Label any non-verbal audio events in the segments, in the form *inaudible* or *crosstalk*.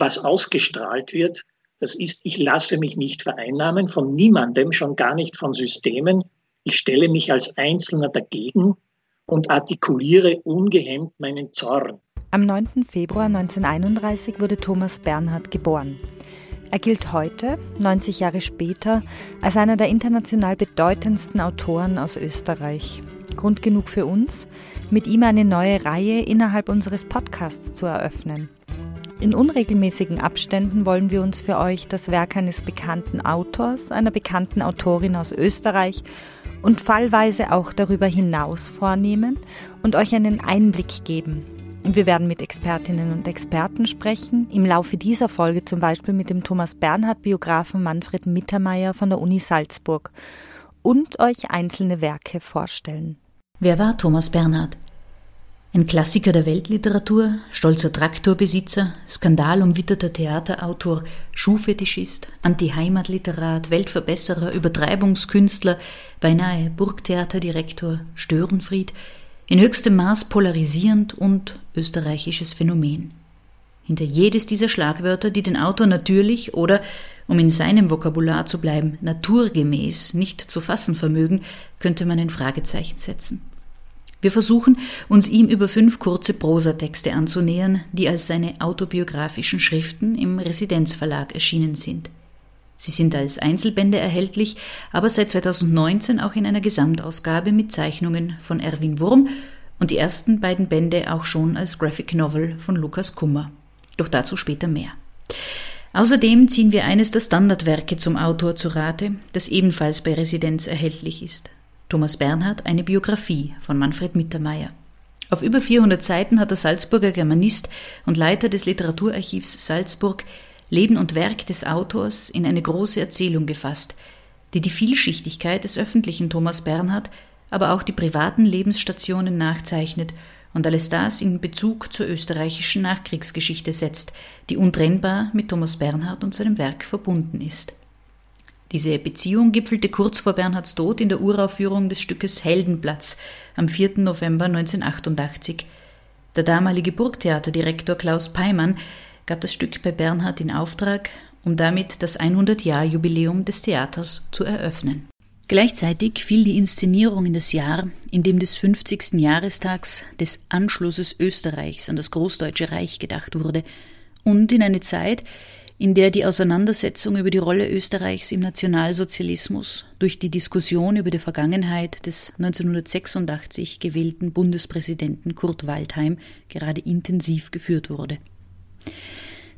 was ausgestrahlt wird, das ist, ich lasse mich nicht vereinnahmen von niemandem, schon gar nicht von Systemen. Ich stelle mich als Einzelner dagegen und artikuliere ungehemmt meinen Zorn. Am 9. Februar 1931 wurde Thomas Bernhard geboren. Er gilt heute, 90 Jahre später, als einer der international bedeutendsten Autoren aus Österreich. Grund genug für uns, mit ihm eine neue Reihe innerhalb unseres Podcasts zu eröffnen. In unregelmäßigen Abständen wollen wir uns für euch das Werk eines bekannten Autors, einer bekannten Autorin aus Österreich und fallweise auch darüber hinaus vornehmen und euch einen Einblick geben und wir werden mit Expertinnen und Experten sprechen. Im Laufe dieser Folge zum Beispiel mit dem Thomas Bernhard-Biografen Manfred Mittermeier von der Uni Salzburg und euch einzelne Werke vorstellen. Wer war Thomas Bernhard? Ein Klassiker der Weltliteratur, stolzer Traktorbesitzer, skandalumwitterter Theaterautor, Schuhfetischist, Anti-Heimatliterat, Weltverbesserer, Übertreibungskünstler, beinahe Burgtheaterdirektor, Störenfried, in höchstem Maß polarisierend und österreichisches Phänomen. Hinter jedes dieser Schlagwörter, die den Autor natürlich oder, um in seinem Vokabular zu bleiben, naturgemäß nicht zu fassen vermögen, könnte man ein Fragezeichen setzen. Wir versuchen, uns ihm über fünf kurze Prosatexte anzunähern, die als seine autobiografischen Schriften im Residenzverlag erschienen sind. Sie sind als Einzelbände erhältlich, aber seit 2019 auch in einer Gesamtausgabe mit Zeichnungen von Erwin Wurm und die ersten beiden Bände auch schon als Graphic Novel von Lukas Kummer. Doch dazu später mehr. Außerdem ziehen wir eines der Standardwerke zum Autor zu Rate, das ebenfalls bei Residenz erhältlich ist. Thomas Bernhard, eine Biografie von Manfred Mittermeier. Auf über 400 Seiten hat der Salzburger Germanist und Leiter des Literaturarchivs Salzburg Leben und Werk des Autors in eine große Erzählung gefasst, die die Vielschichtigkeit des öffentlichen Thomas Bernhard, aber auch die privaten Lebensstationen nachzeichnet und alles das in Bezug zur österreichischen Nachkriegsgeschichte setzt, die untrennbar mit Thomas Bernhard und seinem Werk verbunden ist. Diese Beziehung gipfelte kurz vor Bernhards Tod in der Uraufführung des Stückes Heldenplatz am 4. November 1988. Der damalige Burgtheaterdirektor Klaus Peimann gab das Stück bei Bernhard in Auftrag, um damit das 100-Jahr-Jubiläum des Theaters zu eröffnen. Gleichzeitig fiel die Inszenierung in das Jahr, in dem des 50. Jahrestags des Anschlusses Österreichs an das Großdeutsche Reich gedacht wurde, und in eine Zeit, in der die Auseinandersetzung über die Rolle Österreichs im Nationalsozialismus durch die Diskussion über die Vergangenheit des 1986 gewählten Bundespräsidenten Kurt Waldheim gerade intensiv geführt wurde.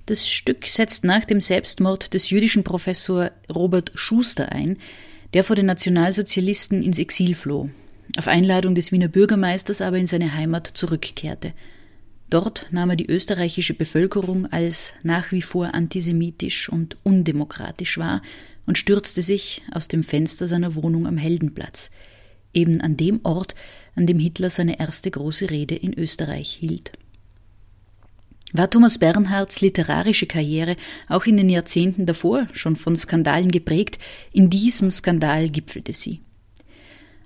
Das Stück setzt nach dem Selbstmord des jüdischen Professor Robert Schuster ein, der vor den Nationalsozialisten ins Exil floh, auf Einladung des Wiener Bürgermeisters aber in seine Heimat zurückkehrte. Dort nahm er die österreichische Bevölkerung als nach wie vor antisemitisch und undemokratisch wahr und stürzte sich aus dem Fenster seiner Wohnung am Heldenplatz, eben an dem Ort, an dem Hitler seine erste große Rede in Österreich hielt. War Thomas Bernhards literarische Karriere auch in den Jahrzehnten davor schon von Skandalen geprägt, in diesem Skandal gipfelte sie.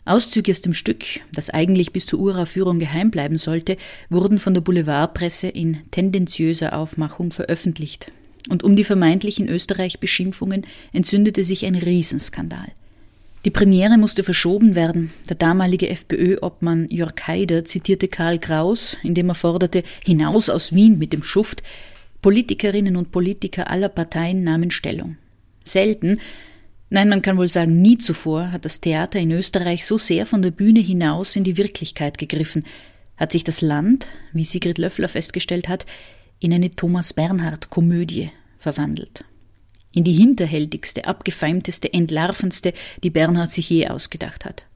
Auszüge aus dem Stück, das eigentlich bis zur Uraufführung geheim bleiben sollte, wurden von der Boulevardpresse in tendenziöser Aufmachung veröffentlicht. Und um die vermeintlichen Österreich-Beschimpfungen entzündete sich ein Riesenskandal. Die Premiere musste verschoben werden. Der damalige FPÖ-Obmann Jörg Haider zitierte Karl Kraus, indem er forderte, hinaus aus Wien mit dem Schuft. Politikerinnen und Politiker aller Parteien nahmen Stellung. Selten, nein, man kann wohl sagen, nie zuvor hat das Theater in Österreich so sehr von der Bühne hinaus in die Wirklichkeit gegriffen, hat sich das Land, wie Sigrid Löffler festgestellt hat, in eine Thomas Bernhard-Komödie verwandelt in die hinterhältigste, abgefeimteste, entlarvendste, die Bernhard sich je ausgedacht hat.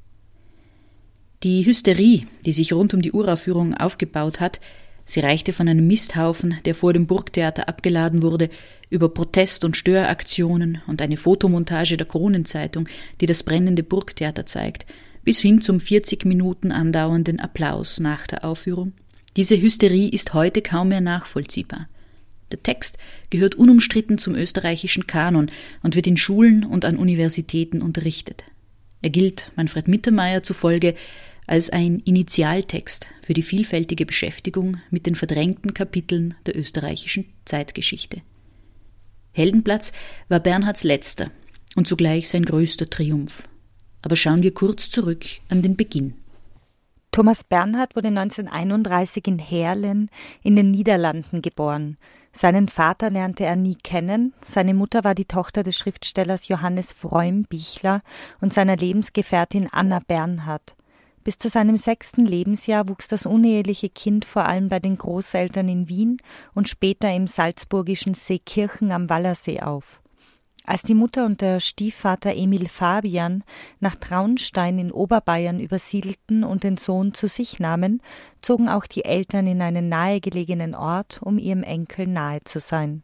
Die Hysterie, die sich rund um die Uraufführung aufgebaut hat, sie reichte von einem Misthaufen, der vor dem Burgtheater abgeladen wurde, über Protest- und Störaktionen und eine Fotomontage der Kronenzeitung, die das brennende Burgtheater zeigt, bis hin zum 40 Minuten andauernden Applaus nach der Aufführung. Diese Hysterie ist heute kaum mehr nachvollziehbar. Der Text gehört unumstritten zum österreichischen Kanon und wird in Schulen und an Universitäten unterrichtet. Er gilt Manfred Mittermeier zufolge als ein Initialtext für die vielfältige Beschäftigung mit den verdrängten Kapiteln der österreichischen Zeitgeschichte. Heldenplatz war Bernhards letzter und zugleich sein größter Triumph. Aber schauen wir kurz zurück an den Beginn. Thomas Bernhard wurde 1931 in Herlen in den Niederlanden geboren. Seinen Vater lernte er nie kennen, seine Mutter war die Tochter des Schriftstellers Johannes Freumbichler und seiner Lebensgefährtin Anna Bernhard. Bis zu seinem sechsten Lebensjahr wuchs das uneheliche Kind vor allem bei den Großeltern in Wien und später im salzburgischen Seekirchen am Wallersee auf. Als die Mutter und der Stiefvater Emil Fabian nach Traunstein in Oberbayern übersiedelten und den Sohn zu sich nahmen, zogen auch die Eltern in einen nahegelegenen Ort, um ihrem Enkel nahe zu sein.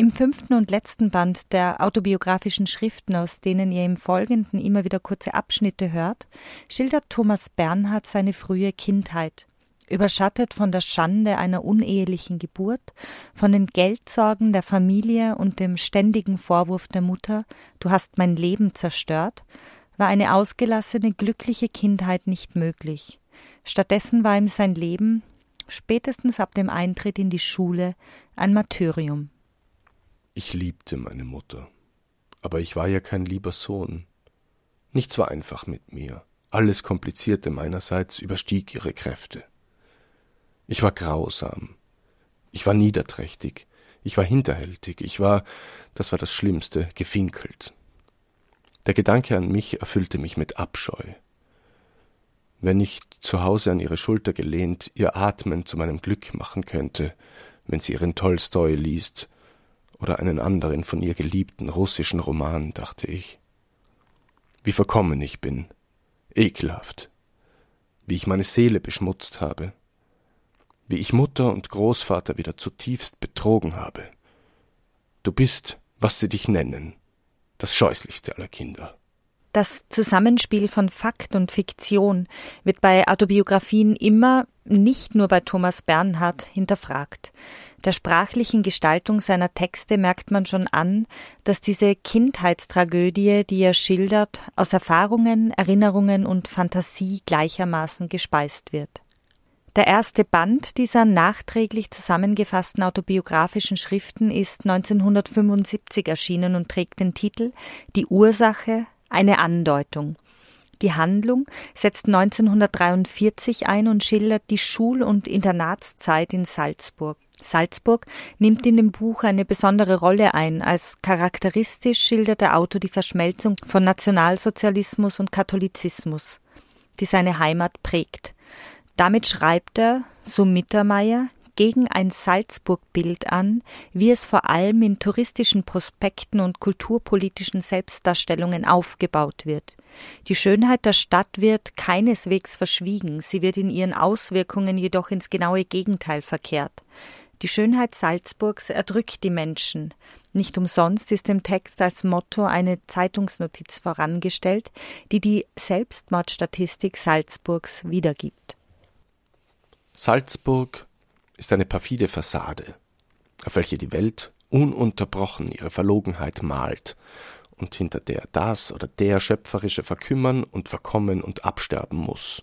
Im fünften und letzten Band der autobiografischen Schriften, aus denen ihr im Folgenden immer wieder kurze Abschnitte hört, schildert Thomas Bernhard seine frühe Kindheit überschattet von der Schande einer unehelichen Geburt, von den Geldsorgen der Familie und dem ständigen Vorwurf der Mutter, du hast mein Leben zerstört, war eine ausgelassene, glückliche Kindheit nicht möglich. Stattdessen war ihm sein Leben, spätestens ab dem Eintritt in die Schule, ein Martyrium. Ich liebte meine Mutter, aber ich war ja kein lieber Sohn. Nichts war einfach mit mir. Alles Komplizierte meinerseits überstieg ihre Kräfte. Ich war grausam. Ich war niederträchtig. Ich war hinterhältig. Ich war, das war das Schlimmste, gefinkelt. Der Gedanke an mich erfüllte mich mit Abscheu. Wenn ich zu Hause an ihre Schulter gelehnt ihr Atmen zu meinem Glück machen könnte, wenn sie ihren Tolstoi liest oder einen anderen von ihr geliebten russischen Roman, dachte ich. Wie verkommen ich bin, ekelhaft, wie ich meine Seele beschmutzt habe, wie ich Mutter und Großvater wieder zutiefst betrogen habe. Du bist, was sie dich nennen, das scheußlichste aller Kinder. Das Zusammenspiel von Fakt und Fiktion wird bei Autobiografien immer, nicht nur bei Thomas Bernhard, hinterfragt. Der sprachlichen Gestaltung seiner Texte merkt man schon an, dass diese Kindheitstragödie, die er schildert, aus Erfahrungen, Erinnerungen und Fantasie gleichermaßen gespeist wird. Der erste Band dieser nachträglich zusammengefassten autobiografischen Schriften ist 1975 erschienen und trägt den Titel Die Ursache, eine Andeutung. Die Handlung setzt 1943 ein und schildert die Schul- und Internatszeit in Salzburg. Salzburg nimmt in dem Buch eine besondere Rolle ein. Als charakteristisch schildert der Autor die Verschmelzung von Nationalsozialismus und Katholizismus, die seine Heimat prägt. Damit schreibt er, so Mittermeier, gegen ein Salzburg-Bild an, wie es vor allem in touristischen Prospekten und kulturpolitischen Selbstdarstellungen aufgebaut wird. Die Schönheit der Stadt wird keineswegs verschwiegen, sie wird in ihren Auswirkungen jedoch ins genaue Gegenteil verkehrt. Die Schönheit Salzburgs erdrückt die Menschen. Nicht umsonst ist im Text als Motto eine Zeitungsnotiz vorangestellt, die die Selbstmordstatistik Salzburgs wiedergibt. Salzburg ist eine perfide Fassade, auf welche die Welt ununterbrochen ihre Verlogenheit malt und hinter der das oder der Schöpferische verkümmern und verkommen und absterben muss.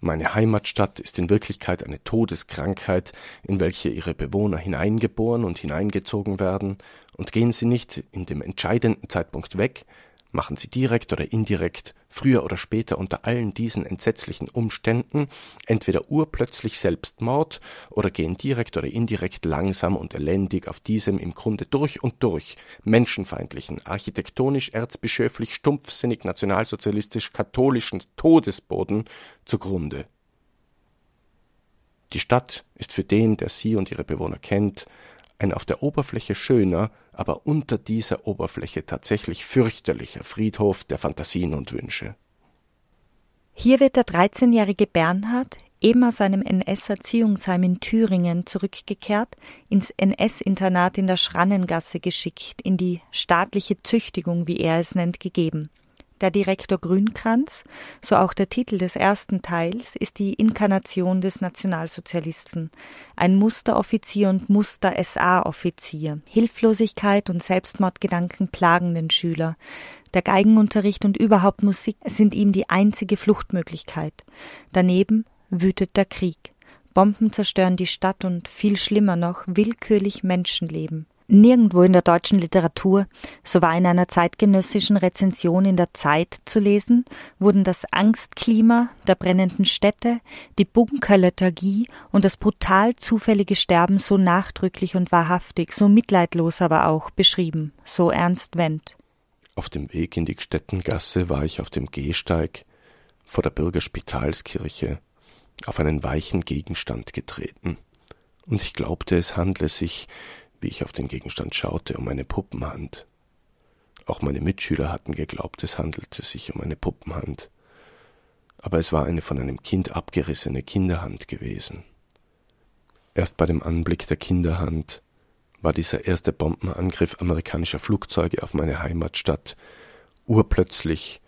Meine Heimatstadt ist in Wirklichkeit eine Todeskrankheit, in welche ihre Bewohner hineingeboren und hineingezogen werden, und gehen sie nicht in dem entscheidenden Zeitpunkt weg, machen sie direkt oder indirekt, früher oder später unter allen diesen entsetzlichen Umständen entweder urplötzlich Selbstmord oder gehen direkt oder indirekt langsam und elendig auf diesem im Grunde durch und durch menschenfeindlichen, architektonisch erzbischöflich stumpfsinnig nationalsozialistisch katholischen Todesboden zugrunde. Die Stadt ist für den, der sie und ihre Bewohner kennt, ein auf der Oberfläche schöner, aber unter dieser Oberfläche tatsächlich fürchterlicher Friedhof der Phantasien und Wünsche. Hier wird der 13-jährige Bernhard, eben aus einem NS-Erziehungsheim in Thüringen zurückgekehrt, ins NS-Internat in der Schrannengasse geschickt, in die staatliche Züchtigung, wie er es nennt, gegeben. Der Direktor Grünkranz, so auch der Titel des ersten Teils, ist die Inkarnation des Nationalsozialisten. Ein Musteroffizier und Muster-SA-Offizier. Hilflosigkeit und Selbstmordgedanken plagen den Schüler. Der Geigenunterricht und überhaupt Musik sind ihm die einzige Fluchtmöglichkeit. Daneben wütet der Krieg. Bomben zerstören die Stadt und viel schlimmer noch willkürlich Menschenleben. Nirgendwo in der deutschen Literatur, so war in einer zeitgenössischen Rezension in der Zeit zu lesen, wurden das Angstklima der brennenden Städte, die Bunkerlethargie und das brutal zufällige Sterben so nachdrücklich und wahrhaftig, so mitleidlos aber auch beschrieben, so Ernst Wendt. Auf dem Weg in die Gstettengasse war ich auf dem Gehsteig vor der Bürgerspitalskirche auf einen weichen Gegenstand getreten, und ich glaubte, es handle sich wie ich auf den Gegenstand schaute, um eine Puppenhand. Auch meine Mitschüler hatten geglaubt, es handelte sich um eine Puppenhand. Aber es war eine von einem Kind abgerissene Kinderhand gewesen. Erst bei dem Anblick der Kinderhand war dieser erste Bombenangriff amerikanischer Flugzeuge auf meine Heimatstadt urplötzlich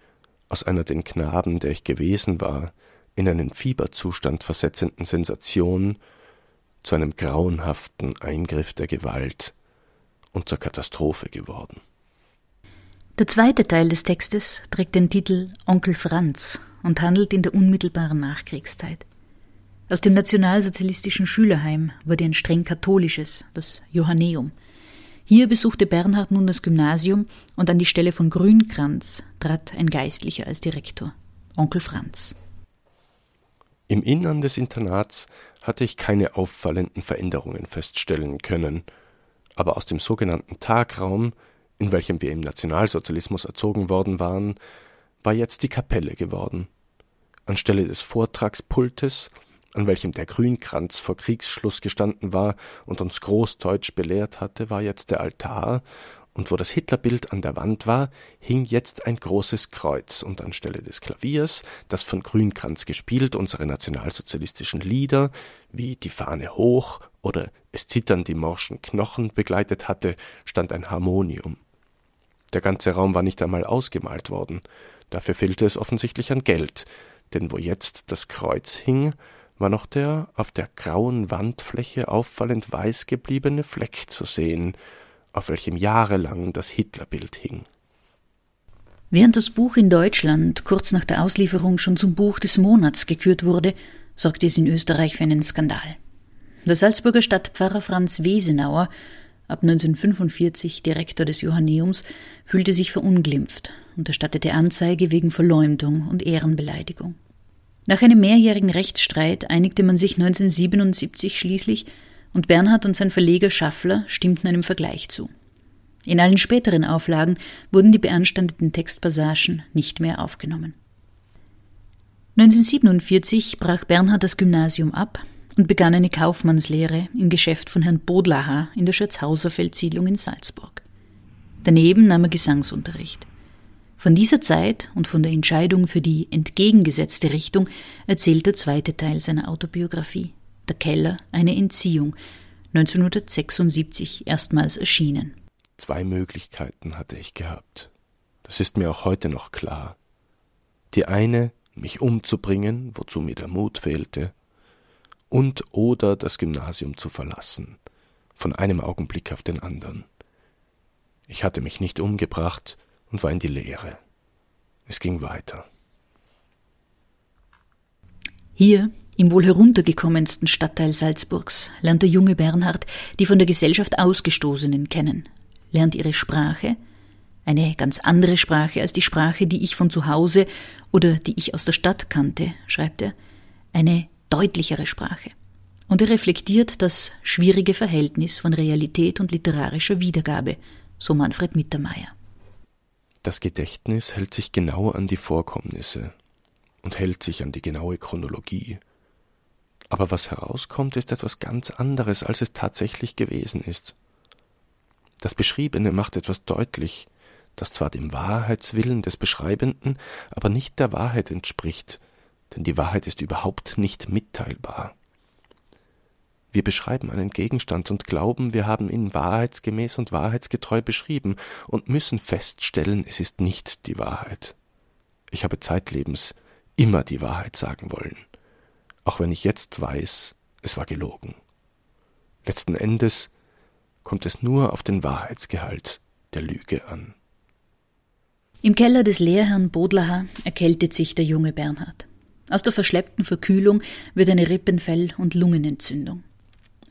aus einer den Knaben, der ich gewesen war, in einen Fieberzustand versetzenden Sensation zu einem grauenhaften Eingriff der Gewalt und zur Katastrophe geworden. Der zweite Teil des Textes trägt den Titel Onkel Franz und handelt in der unmittelbaren Nachkriegszeit. Aus dem nationalsozialistischen Schülerheim wurde ein streng katholisches, das Johanneum. Hier besuchte Bernhard nun das Gymnasium und an die Stelle von Grünkranz trat ein Geistlicher als Direktor, Onkel Franz. Im Innern des Internats hatte ich keine auffallenden Veränderungen feststellen können, aber aus dem sogenannten Tagraum, in welchem wir im Nationalsozialismus erzogen worden waren, war jetzt die Kapelle geworden. Anstelle des Vortragspultes, an welchem der Grünkranz vor Kriegsschluss gestanden war und uns Großdeutsch belehrt hatte, war jetzt der Altar, und wo das Hitlerbild an der Wand war, hing jetzt ein großes Kreuz, und anstelle des Klaviers, das von Grünkranz gespielt unsere nationalsozialistischen Lieder, wie Die Fahne hoch oder Es zittern die morschen Knochen begleitet hatte, stand ein Harmonium. Der ganze Raum war nicht einmal ausgemalt worden, dafür fehlte es offensichtlich an Geld, denn wo jetzt das Kreuz hing, war noch der auf der grauen Wandfläche auffallend weiß gebliebene Fleck zu sehen, auf welchem jahrelang das Hitlerbild hing. Während das Buch in Deutschland kurz nach der Auslieferung schon zum Buch des Monats gekürt wurde, sorgte es in Österreich für einen Skandal. Der Salzburger Stadtpfarrer Franz Wesenauer, ab 1945 Direktor des Johanneums, fühlte sich verunglimpft und erstattete Anzeige wegen Verleumdung und Ehrenbeleidigung. Nach einem mehrjährigen Rechtsstreit einigte man sich 1977 schließlich, und Bernhard und sein Verleger Schaffler stimmten einem Vergleich zu. In allen späteren Auflagen wurden die beanstandeten Textpassagen nicht mehr aufgenommen. 1947 brach Bernhard das Gymnasium ab und begann eine Kaufmannslehre im Geschäft von Herrn Bodlacher in der Schatzhauser Feldsiedlung in Salzburg. Daneben nahm er Gesangsunterricht. Von dieser Zeit und von der Entscheidung für die entgegengesetzte Richtung erzählt der zweite Teil seiner Autobiografie der Keller eine Entziehung, 1976 erstmals erschienen. Zwei Möglichkeiten hatte ich gehabt. Das ist mir auch heute noch klar. Die eine, mich umzubringen, wozu mir der Mut fehlte, und oder das Gymnasium zu verlassen, von einem Augenblick auf den anderen. Ich hatte mich nicht umgebracht und war in die Leere. Es ging weiter. Hier im wohl heruntergekommensten Stadtteil Salzburgs lernt der junge Bernhard die von der Gesellschaft Ausgestoßenen kennen, lernt ihre Sprache, eine ganz andere Sprache als die Sprache, die ich von zu Hause oder die ich aus der Stadt kannte, schreibt er, eine deutlichere Sprache. Und er reflektiert das schwierige Verhältnis von Realität und literarischer Wiedergabe, so Manfred Mittermeier. Das Gedächtnis hält sich genau an die Vorkommnisse und hält sich an die genaue Chronologie aber was herauskommt, ist etwas ganz anderes, als es tatsächlich gewesen ist. Das Beschriebene macht etwas deutlich, das zwar dem Wahrheitswillen des Beschreibenden, aber nicht der Wahrheit entspricht, denn die Wahrheit ist überhaupt nicht mitteilbar. Wir beschreiben einen Gegenstand und glauben, wir haben ihn wahrheitsgemäß und wahrheitsgetreu beschrieben und müssen feststellen, es ist nicht die Wahrheit. Ich habe zeitlebens immer die Wahrheit sagen wollen, auch wenn ich jetzt weiß, es war gelogen. Letzten Endes kommt es nur auf den Wahrheitsgehalt der Lüge an. Im Keller des Lehrherrn Bodlacher erkältet sich der junge Bernhard. Aus der verschleppten Verkühlung wird eine Rippenfell- und Lungenentzündung.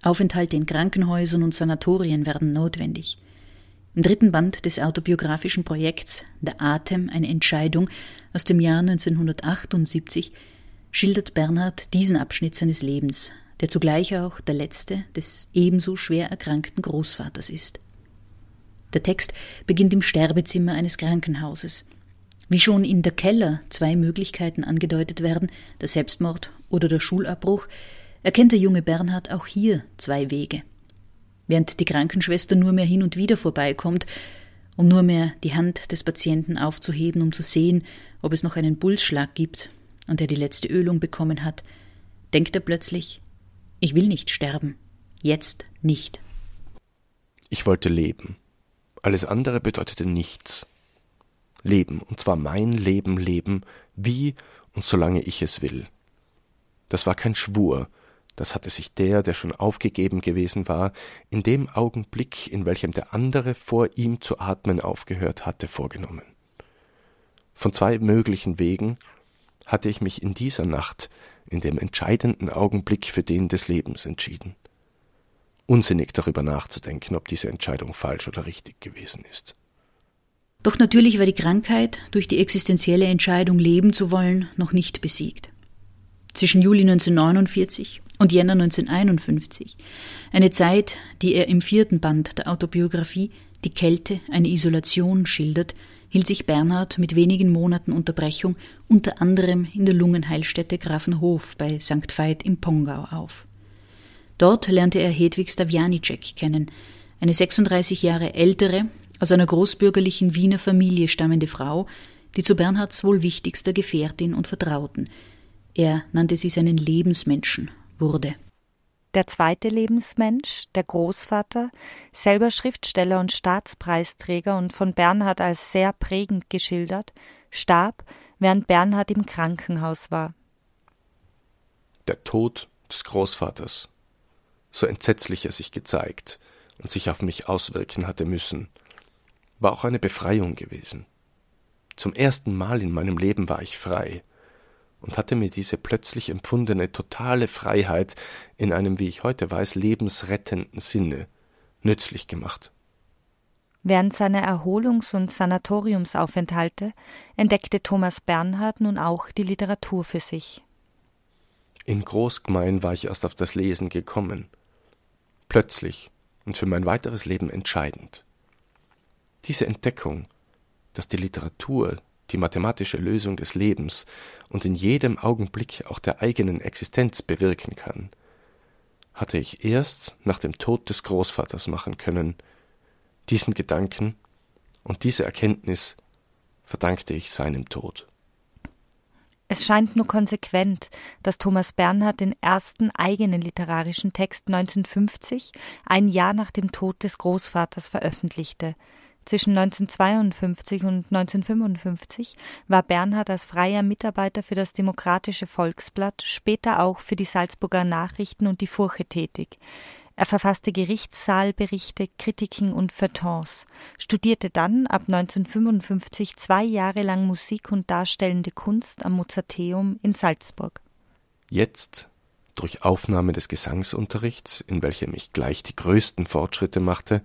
Aufenthalte in Krankenhäusern und Sanatorien werden notwendig. Im dritten Band des autobiografischen Projekts Der Atem, eine Entscheidung aus dem Jahr 1978 schildert Bernhard diesen Abschnitt seines Lebens, der zugleich auch der letzte des ebenso schwer erkrankten Großvaters ist. Der Text beginnt im Sterbezimmer eines Krankenhauses. Wie schon in der Keller zwei Möglichkeiten angedeutet werden, der Selbstmord oder der Schulabbruch, erkennt der junge Bernhard auch hier zwei Wege. Während die Krankenschwester nur mehr hin und wieder vorbeikommt, um nur mehr die Hand des Patienten aufzuheben, um zu sehen, ob es noch einen Pulsschlag gibt und er die letzte Ölung bekommen hat, denkt er plötzlich, ich will nicht sterben, jetzt nicht. Ich wollte leben. Alles andere bedeutete nichts. Leben, und zwar mein Leben leben, wie und solange ich es will. Das war kein Schwur, das hatte sich der, der schon aufgegeben gewesen war, in dem Augenblick, in welchem der andere vor ihm zu atmen aufgehört hatte, vorgenommen. Von zwei möglichen Wegen hatte ich mich in dieser Nacht, in dem entscheidenden Augenblick für den des Lebens entschieden unsinnig darüber nachzudenken, ob diese Entscheidung falsch oder richtig gewesen ist. Doch natürlich war die Krankheit, durch die existenzielle Entscheidung leben zu wollen, noch nicht besiegt. Zwischen Juli 1949 und Jänner 1951, eine Zeit, die er im vierten Band der Autobiografie Die Kälte, eine Isolation schildert, hielt sich Bernhard mit wenigen Monaten Unterbrechung unter anderem in der Lungenheilstätte Grafenhof bei St. Veit im Pongau auf. Dort lernte er Hedwig Stavianicek kennen, eine 36 Jahre ältere, aus einer großbürgerlichen Wiener Familie stammende Frau, die zu Bernhards wohl wichtigster Gefährtin und Vertrauten. Er nannte sie seinen Lebensmenschen, wurde. Der zweite Lebensmensch, der Großvater, selber Schriftsteller und Staatspreisträger und von Bernhard als sehr prägend geschildert, starb, während Bernhard im Krankenhaus war. Der Tod des Großvaters so entsetzlich er sich gezeigt und sich auf mich auswirken hatte müssen, war auch eine Befreiung gewesen. Zum ersten Mal in meinem Leben war ich frei und hatte mir diese plötzlich empfundene totale Freiheit in einem, wie ich heute weiß, lebensrettenden Sinne nützlich gemacht. Während seiner Erholungs- und Sanatoriumsaufenthalte entdeckte Thomas Bernhard nun auch die Literatur für sich. In Großgmein war ich erst auf das Lesen gekommen plötzlich und für mein weiteres Leben entscheidend. Diese Entdeckung, dass die Literatur die mathematische Lösung des Lebens und in jedem Augenblick auch der eigenen Existenz bewirken kann, hatte ich erst nach dem Tod des Großvaters machen können. Diesen Gedanken und diese Erkenntnis verdankte ich seinem Tod. Es scheint nur konsequent, dass Thomas Bernhard den ersten eigenen literarischen Text 1950, ein Jahr nach dem Tod des Großvaters, veröffentlichte. Zwischen 1952 und 1955 war Bernhard als freier Mitarbeiter für das Demokratische Volksblatt, später auch für die Salzburger Nachrichten und die Furche tätig. Er verfasste Gerichtssaalberichte, Kritiken und Feuilletons, studierte dann ab 1955 zwei Jahre lang Musik und darstellende Kunst am Mozarteum in Salzburg. Jetzt, durch Aufnahme des Gesangsunterrichts, in welchem ich gleich die größten Fortschritte machte,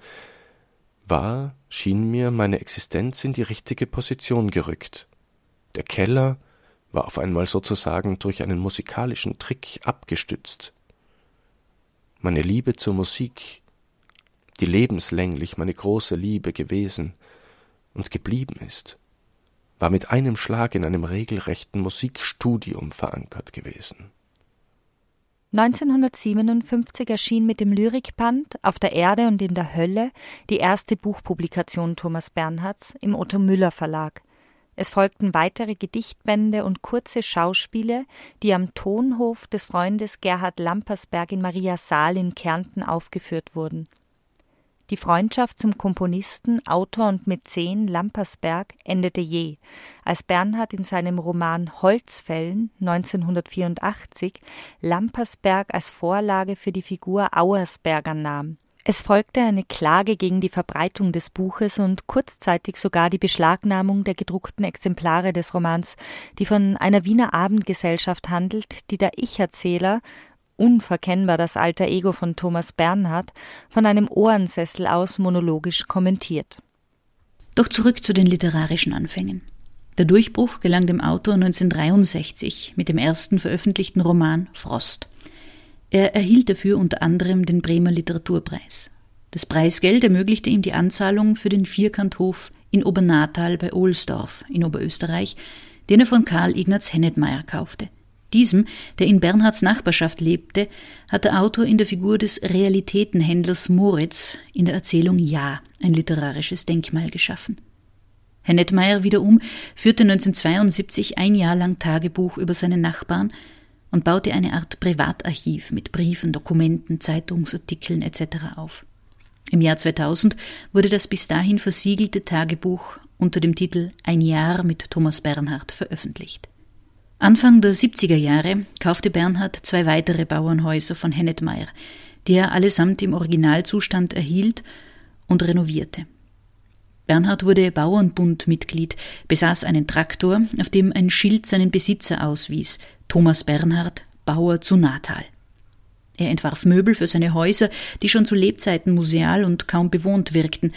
war, schien mir, meine Existenz in die richtige Position gerückt. Der Keller war auf einmal sozusagen durch einen musikalischen Trick abgestützt meine Liebe zur Musik, die lebenslänglich meine große Liebe gewesen und geblieben ist, war mit einem Schlag in einem regelrechten Musikstudium verankert gewesen. 1957 erschien mit dem Lyrikband Auf der Erde und in der Hölle die erste Buchpublikation Thomas Bernhards im Otto Müller Verlag – es folgten weitere Gedichtbände und kurze Schauspiele, die am Tonhof des Freundes Gerhard Lampersberg in Maria Saal in Kärnten aufgeführt wurden. Die Freundschaft zum Komponisten, Autor und Mäzen Lampersberg endete je, als Bernhard in seinem Roman Holzfällen 1984 Lampersberg als Vorlage für die Figur Auersberger nahm. Es folgte eine Klage gegen die Verbreitung des Buches und kurzzeitig sogar die Beschlagnahmung der gedruckten Exemplare des Romans, die von einer Wiener Abendgesellschaft handelt, die der Ich-Erzähler unverkennbar das alter Ego von Thomas Bernhard, von einem Ohrensessel aus monologisch kommentiert. Doch zurück zu den literarischen Anfängen. Der Durchbruch gelang dem Autor 1963 mit dem ersten veröffentlichten Roman Frost. Er erhielt dafür unter anderem den Bremer Literaturpreis. Das Preisgeld ermöglichte ihm die Anzahlung für den Vierkanthof in Obernatal bei Ohlsdorf in Oberösterreich, den er von Karl Ignaz Hennetmeier kaufte. Diesem, der in Bernhards Nachbarschaft lebte, hat der Autor in der Figur des Realitätenhändlers Moritz in der Erzählung Ja ein literarisches Denkmal geschaffen. Herr Nettmeier wiederum führte 1972 ein Jahr lang Tagebuch über seine Nachbarn und baute eine Art Privatarchiv mit Briefen, Dokumenten, Zeitungsartikeln etc. auf. Im Jahr 2000 wurde das bis dahin versiegelte Tagebuch unter dem Titel Ein Jahr mit Thomas Bernhard veröffentlicht. Anfang der 70er Jahre kaufte Bernhard zwei weitere Bauernhäuser von Hennetmeier, die er allesamt im Originalzustand erhielt und renovierte. Bernhard wurde Bauernbundmitglied, besaß einen Traktor, auf dem ein Schild seinen Besitzer auswies, Thomas Bernhard, Bauer zu Natal. Er entwarf Möbel für seine Häuser, die schon zu Lebzeiten museal und kaum bewohnt wirkten,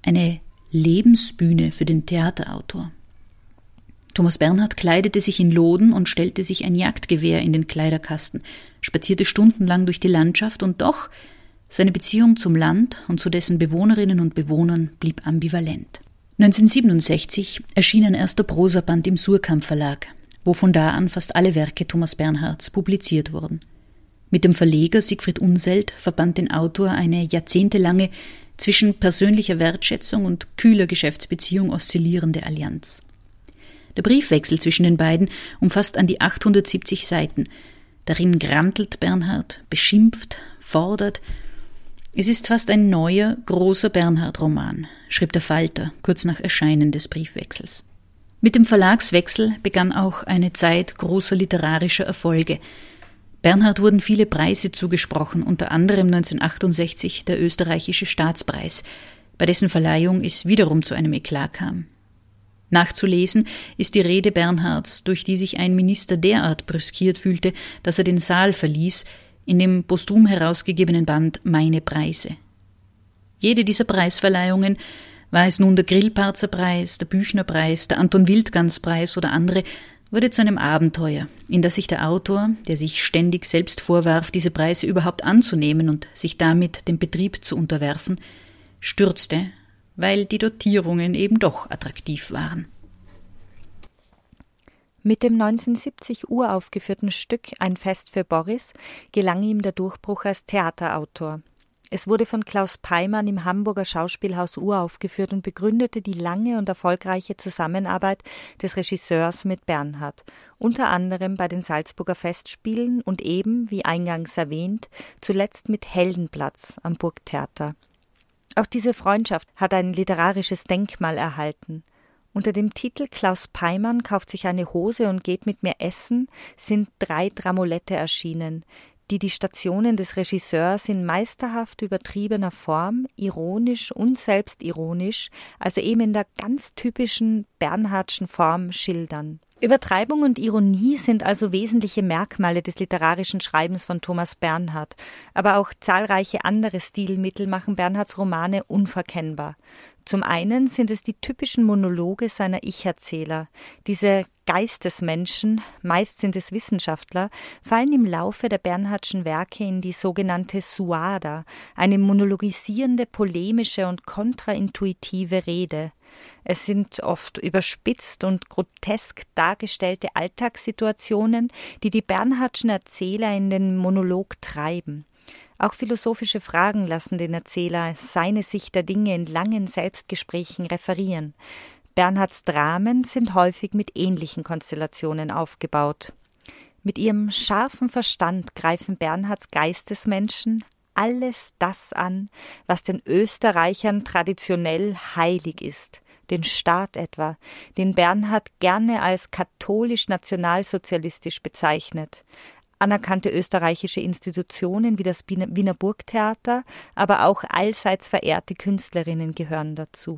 eine Lebensbühne für den Theaterautor. Thomas Bernhard kleidete sich in Loden und stellte sich ein Jagdgewehr in den Kleiderkasten, spazierte stundenlang durch die Landschaft und doch seine Beziehung zum Land und zu dessen Bewohnerinnen und Bewohnern blieb ambivalent. 1967 erschien ein erster Prosaband im Surkamp Verlag, wo von da an fast alle Werke Thomas Bernhards publiziert wurden. Mit dem Verleger Siegfried Unselt verband den Autor eine jahrzehntelange zwischen persönlicher Wertschätzung und kühler Geschäftsbeziehung oszillierende Allianz. Der Briefwechsel zwischen den beiden umfasst an die 870 Seiten. Darin grantelt Bernhard, beschimpft, fordert. Es ist fast ein neuer, großer Bernhard-Roman, schrieb der Falter kurz nach Erscheinen des Briefwechsels. Mit dem Verlagswechsel begann auch eine Zeit großer literarischer Erfolge. Bernhard wurden viele Preise zugesprochen, unter anderem 1968 der österreichische Staatspreis, bei dessen Verleihung es wiederum zu einem Eklat kam. Nachzulesen ist die Rede Bernhards, durch die sich ein Minister derart brüskiert fühlte, dass er den Saal verließ, in dem posthum herausgegebenen Band Meine Preise. Jede dieser Preisverleihungen, war es nun der Grillparzer Preis, der Büchnerpreis, der Anton Wildgans Preis oder andere, wurde zu einem Abenteuer, in das sich der Autor, der sich ständig selbst vorwarf, diese Preise überhaupt anzunehmen und sich damit dem Betrieb zu unterwerfen, stürzte weil die Dotierungen eben doch attraktiv waren. Mit dem 1970 uraufgeführten Stück Ein Fest für Boris gelang ihm der Durchbruch als Theaterautor. Es wurde von Klaus Peimann im Hamburger Schauspielhaus uraufgeführt und begründete die lange und erfolgreiche Zusammenarbeit des Regisseurs mit Bernhard, unter anderem bei den Salzburger Festspielen und eben, wie eingangs erwähnt, zuletzt mit Heldenplatz am Burgtheater. Auch diese Freundschaft hat ein literarisches Denkmal erhalten. Unter dem Titel Klaus Peimann kauft sich eine Hose und geht mit mir essen sind drei Dramolette erschienen, die die Stationen des Regisseurs in meisterhaft übertriebener Form, ironisch und selbstironisch, also eben in der ganz typischen Bernhardschen Form schildern. Übertreibung und Ironie sind also wesentliche Merkmale des literarischen Schreibens von Thomas Bernhard, aber auch zahlreiche andere Stilmittel machen Bernhards Romane unverkennbar. Zum einen sind es die typischen Monologe seiner Ich-Erzähler. Diese Geistesmenschen, meist sind es Wissenschaftler, fallen im Laufe der Bernhardschen Werke in die sogenannte Suada, eine monologisierende, polemische und kontraintuitive Rede. Es sind oft überspitzt und grotesk dargestellte Alltagssituationen, die die Bernhardschen Erzähler in den Monolog treiben. Auch philosophische Fragen lassen den Erzähler seine Sicht der Dinge in langen Selbstgesprächen referieren. Bernhards Dramen sind häufig mit ähnlichen Konstellationen aufgebaut. Mit ihrem scharfen Verstand greifen Bernhards Geistesmenschen alles das an, was den Österreichern traditionell heilig ist, den Staat etwa, den Bernhard gerne als katholisch-nationalsozialistisch bezeichnet, anerkannte österreichische Institutionen wie das Wiener Burgtheater, aber auch allseits verehrte Künstlerinnen gehören dazu.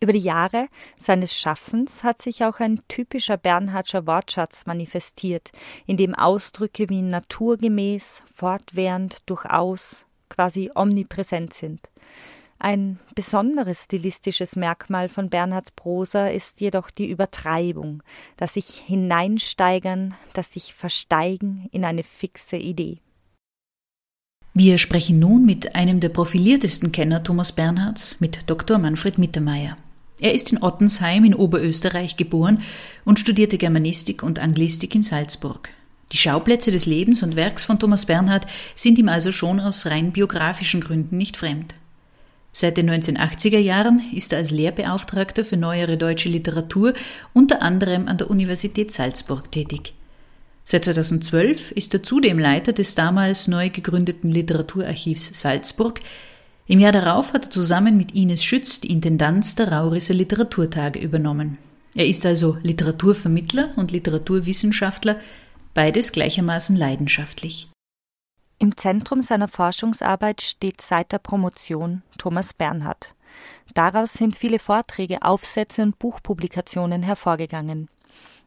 Über die Jahre seines Schaffens hat sich auch ein typischer Bernhardscher Wortschatz manifestiert, in dem Ausdrücke wie naturgemäß, fortwährend, durchaus, quasi omnipräsent sind. Ein besonderes stilistisches Merkmal von Bernhards Prosa ist jedoch die Übertreibung, das sich hineinsteigern, das sich versteigen in eine fixe Idee. Wir sprechen nun mit einem der profiliertesten Kenner Thomas Bernhards, mit Dr. Manfred Mittermeier. Er ist in Ottensheim in Oberösterreich geboren und studierte Germanistik und Anglistik in Salzburg. Die Schauplätze des Lebens und Werks von Thomas Bernhard sind ihm also schon aus rein biografischen Gründen nicht fremd. Seit den 1980er Jahren ist er als Lehrbeauftragter für neuere deutsche Literatur unter anderem an der Universität Salzburg tätig. Seit 2012 ist er zudem Leiter des damals neu gegründeten Literaturarchivs Salzburg. Im Jahr darauf hat er zusammen mit Ines Schütz die Intendanz der Raurisser Literaturtage übernommen. Er ist also Literaturvermittler und Literaturwissenschaftler, beides gleichermaßen leidenschaftlich. Im Zentrum seiner Forschungsarbeit steht seit der Promotion Thomas Bernhard. Daraus sind viele Vorträge, Aufsätze und Buchpublikationen hervorgegangen.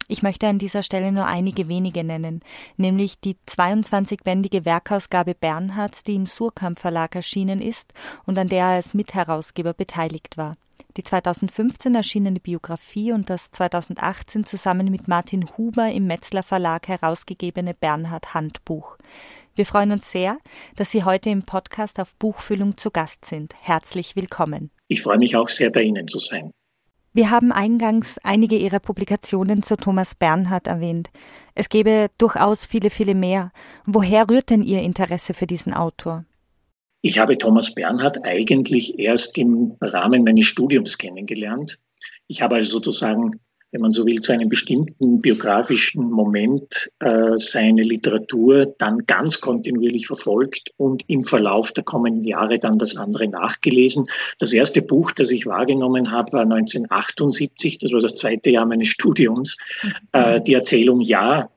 Ich möchte an dieser Stelle nur einige wenige nennen, nämlich die 22-bändige Werkausgabe Bernhards, die im Surkamp Verlag erschienen ist und an der er als Mitherausgeber beteiligt war. Die 2015 erschienene Biografie und das 2018 zusammen mit Martin Huber im Metzler Verlag herausgegebene Bernhard Handbuch. Wir freuen uns sehr, dass Sie heute im Podcast auf Buchfüllung zu Gast sind. Herzlich willkommen. Ich freue mich auch sehr, bei Ihnen zu sein. Wir haben eingangs einige Ihrer Publikationen zu Thomas Bernhard erwähnt. Es gäbe durchaus viele, viele mehr. Woher rührt denn Ihr Interesse für diesen Autor? Ich habe Thomas Bernhard eigentlich erst im Rahmen meines Studiums kennengelernt. Ich habe also sozusagen wenn man so will, zu einem bestimmten biografischen Moment äh, seine Literatur dann ganz kontinuierlich verfolgt und im Verlauf der kommenden Jahre dann das andere nachgelesen. Das erste Buch, das ich wahrgenommen habe, war 1978, das war das zweite Jahr meines Studiums, äh, die Erzählung Ja.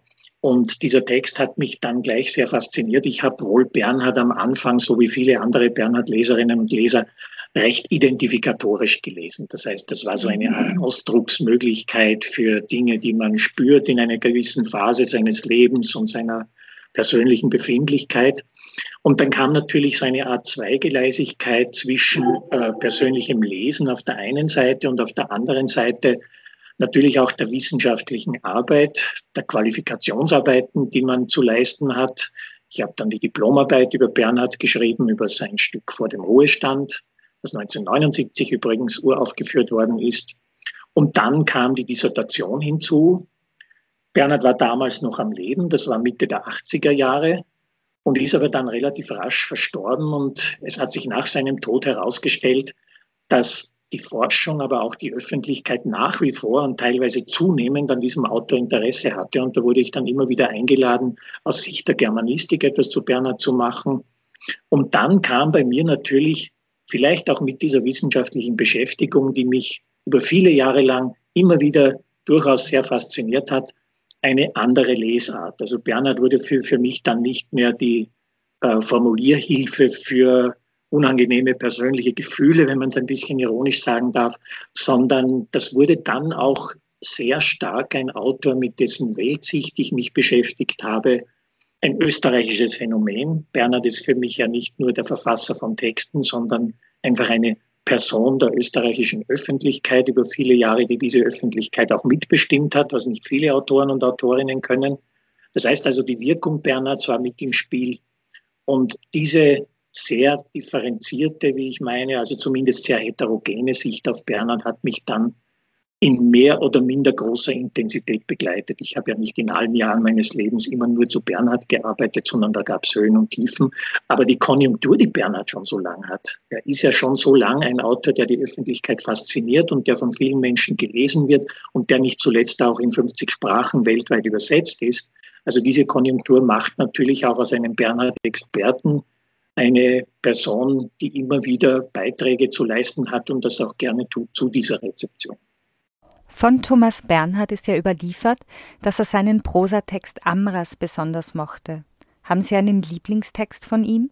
Und dieser Text hat mich dann gleich sehr fasziniert. Ich habe wohl Bernhard am Anfang, so wie viele andere Bernhard-Leserinnen und Leser, recht identifikatorisch gelesen. Das heißt, das war so eine Art mhm. Ausdrucksmöglichkeit für Dinge, die man spürt in einer gewissen Phase seines Lebens und seiner persönlichen Befindlichkeit. Und dann kam natürlich so eine Art Zweigeleisigkeit zwischen äh, persönlichem Lesen auf der einen Seite und auf der anderen Seite natürlich auch der wissenschaftlichen Arbeit, der Qualifikationsarbeiten, die man zu leisten hat. Ich habe dann die Diplomarbeit über Bernhard geschrieben, über sein Stück vor dem Ruhestand das 1979 übrigens uraufgeführt worden ist. Und dann kam die Dissertation hinzu. Bernhard war damals noch am Leben, das war Mitte der 80er Jahre und ist aber dann relativ rasch verstorben und es hat sich nach seinem Tod herausgestellt, dass die Forschung, aber auch die Öffentlichkeit nach wie vor und teilweise zunehmend an diesem Autor Interesse hatte. Und da wurde ich dann immer wieder eingeladen, aus Sicht der Germanistik etwas zu Bernhard zu machen. Und dann kam bei mir natürlich vielleicht auch mit dieser wissenschaftlichen Beschäftigung, die mich über viele Jahre lang immer wieder durchaus sehr fasziniert hat, eine andere Lesart. Also Bernhard wurde für, für mich dann nicht mehr die äh, Formulierhilfe für unangenehme persönliche Gefühle, wenn man es ein bisschen ironisch sagen darf, sondern das wurde dann auch sehr stark ein Autor, mit dessen Weltsicht ich mich beschäftigt habe, ein österreichisches Phänomen. Bernhard ist für mich ja nicht nur der Verfasser von Texten, sondern einfach eine Person der österreichischen Öffentlichkeit über viele Jahre, die diese Öffentlichkeit auch mitbestimmt hat, was nicht viele Autoren und Autorinnen können. Das heißt also, die Wirkung Bernhards war mit im Spiel. Und diese sehr differenzierte, wie ich meine, also zumindest sehr heterogene Sicht auf Bernhard hat mich dann in mehr oder minder großer Intensität begleitet. Ich habe ja nicht in allen Jahren meines Lebens immer nur zu Bernhard gearbeitet, sondern da gab es Höhen und Tiefen. Aber die Konjunktur, die Bernhard schon so lang hat, er ist ja schon so lang ein Autor, der die Öffentlichkeit fasziniert und der von vielen Menschen gelesen wird und der nicht zuletzt auch in 50 Sprachen weltweit übersetzt ist. Also diese Konjunktur macht natürlich auch aus einem Bernhard-Experten eine Person, die immer wieder Beiträge zu leisten hat und das auch gerne tut zu dieser Rezeption. Von Thomas Bernhard ist ja überliefert, dass er seinen Prosatext Amras besonders mochte. Haben Sie einen Lieblingstext von ihm?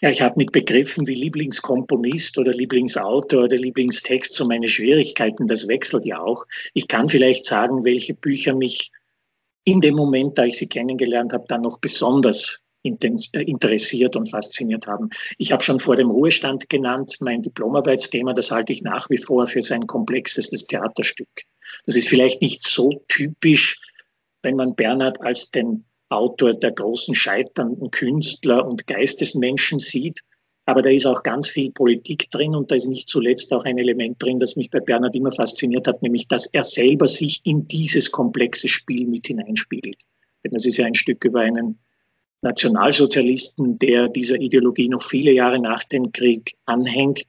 Ja, ich habe mit Begriffen wie Lieblingskomponist oder Lieblingsautor oder Lieblingstext so meine Schwierigkeiten. Das wechselt ja auch. Ich kann vielleicht sagen, welche Bücher mich in dem Moment, da ich sie kennengelernt habe, dann noch besonders interessiert und fasziniert haben. Ich habe schon vor dem Ruhestand genannt, mein Diplomarbeitsthema, das halte ich nach wie vor für sein komplexestes Theaterstück. Das ist vielleicht nicht so typisch, wenn man Bernhard als den Autor der großen scheiternden Künstler und Geistesmenschen sieht. Aber da ist auch ganz viel Politik drin und da ist nicht zuletzt auch ein Element drin, das mich bei Bernhard immer fasziniert hat, nämlich dass er selber sich in dieses komplexe Spiel mit hineinspiegelt. Denn das ist ja ein Stück über einen Nationalsozialisten, der dieser Ideologie noch viele Jahre nach dem Krieg anhängt.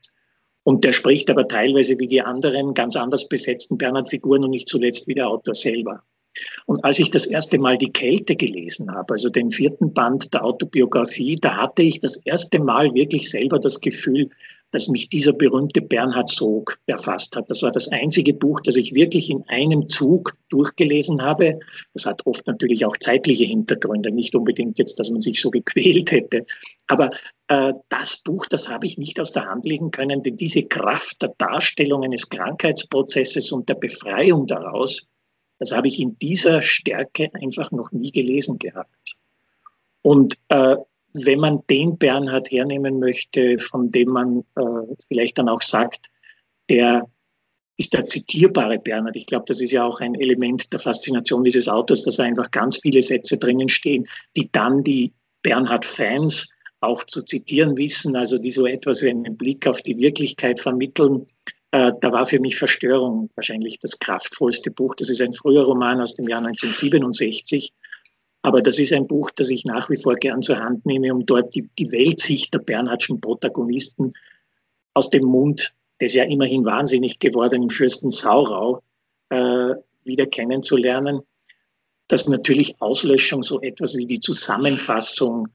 Und der spricht aber teilweise wie die anderen ganz anders besetzten Bernhard-Figuren und nicht zuletzt wie der Autor selber. Und als ich das erste Mal die Kälte gelesen habe, also den vierten Band der Autobiografie, da hatte ich das erste Mal wirklich selber das Gefühl, dass mich dieser berühmte Bernhard Sog erfasst hat. Das war das einzige Buch, das ich wirklich in einem Zug durchgelesen habe. Das hat oft natürlich auch zeitliche Hintergründe, nicht unbedingt jetzt, dass man sich so gequält hätte. Aber äh, das Buch, das habe ich nicht aus der Hand legen können, denn diese Kraft der Darstellung eines Krankheitsprozesses und der Befreiung daraus, das habe ich in dieser Stärke einfach noch nie gelesen gehabt. Und äh, wenn man den Bernhard hernehmen möchte, von dem man äh, vielleicht dann auch sagt, der ist der zitierbare Bernhard. Ich glaube, das ist ja auch ein Element der Faszination dieses Autors, dass einfach ganz viele Sätze drinnen stehen, die dann die Bernhard-Fans auch zu zitieren wissen, also die so etwas wie einen Blick auf die Wirklichkeit vermitteln. Äh, da war für mich Verstörung wahrscheinlich das kraftvollste Buch. Das ist ein früher Roman aus dem Jahr 1967 aber das ist ein Buch, das ich nach wie vor gern zur Hand nehme, um dort die, die Weltsicht der Bernhardschen Protagonisten aus dem Mund des ja immerhin wahnsinnig gewordenen Fürsten Saurau äh, wieder kennenzulernen. Dass natürlich Auslöschung so etwas wie die Zusammenfassung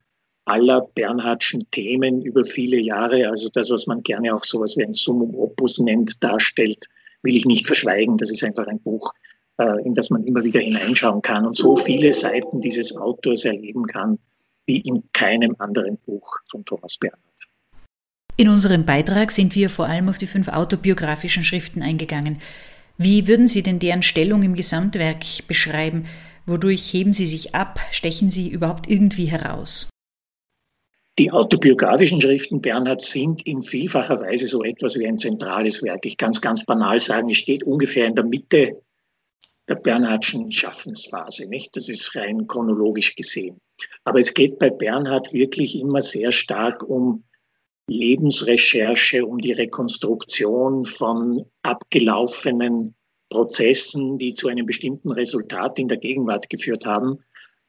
aller Bernhardschen Themen über viele Jahre, also das, was man gerne auch sowas wie ein Summum Opus nennt, darstellt, will ich nicht verschweigen. Das ist einfach ein Buch, in das man immer wieder hineinschauen kann und so viele Seiten dieses Autors erleben kann, wie in keinem anderen Buch von Thomas Bernhard. In unserem Beitrag sind wir vor allem auf die fünf autobiografischen Schriften eingegangen. Wie würden Sie denn deren Stellung im Gesamtwerk beschreiben? Wodurch heben Sie sich ab? Stechen Sie überhaupt irgendwie heraus? Die autobiografischen Schriften Bernhards sind in vielfacher Weise so etwas wie ein zentrales Werk. Ich kann es ganz banal sagen, es steht ungefähr in der Mitte der Bernhardschen Schaffensphase, nicht? Das ist rein chronologisch gesehen. Aber es geht bei Bernhard wirklich immer sehr stark um Lebensrecherche, um die Rekonstruktion von abgelaufenen Prozessen, die zu einem bestimmten Resultat in der Gegenwart geführt haben.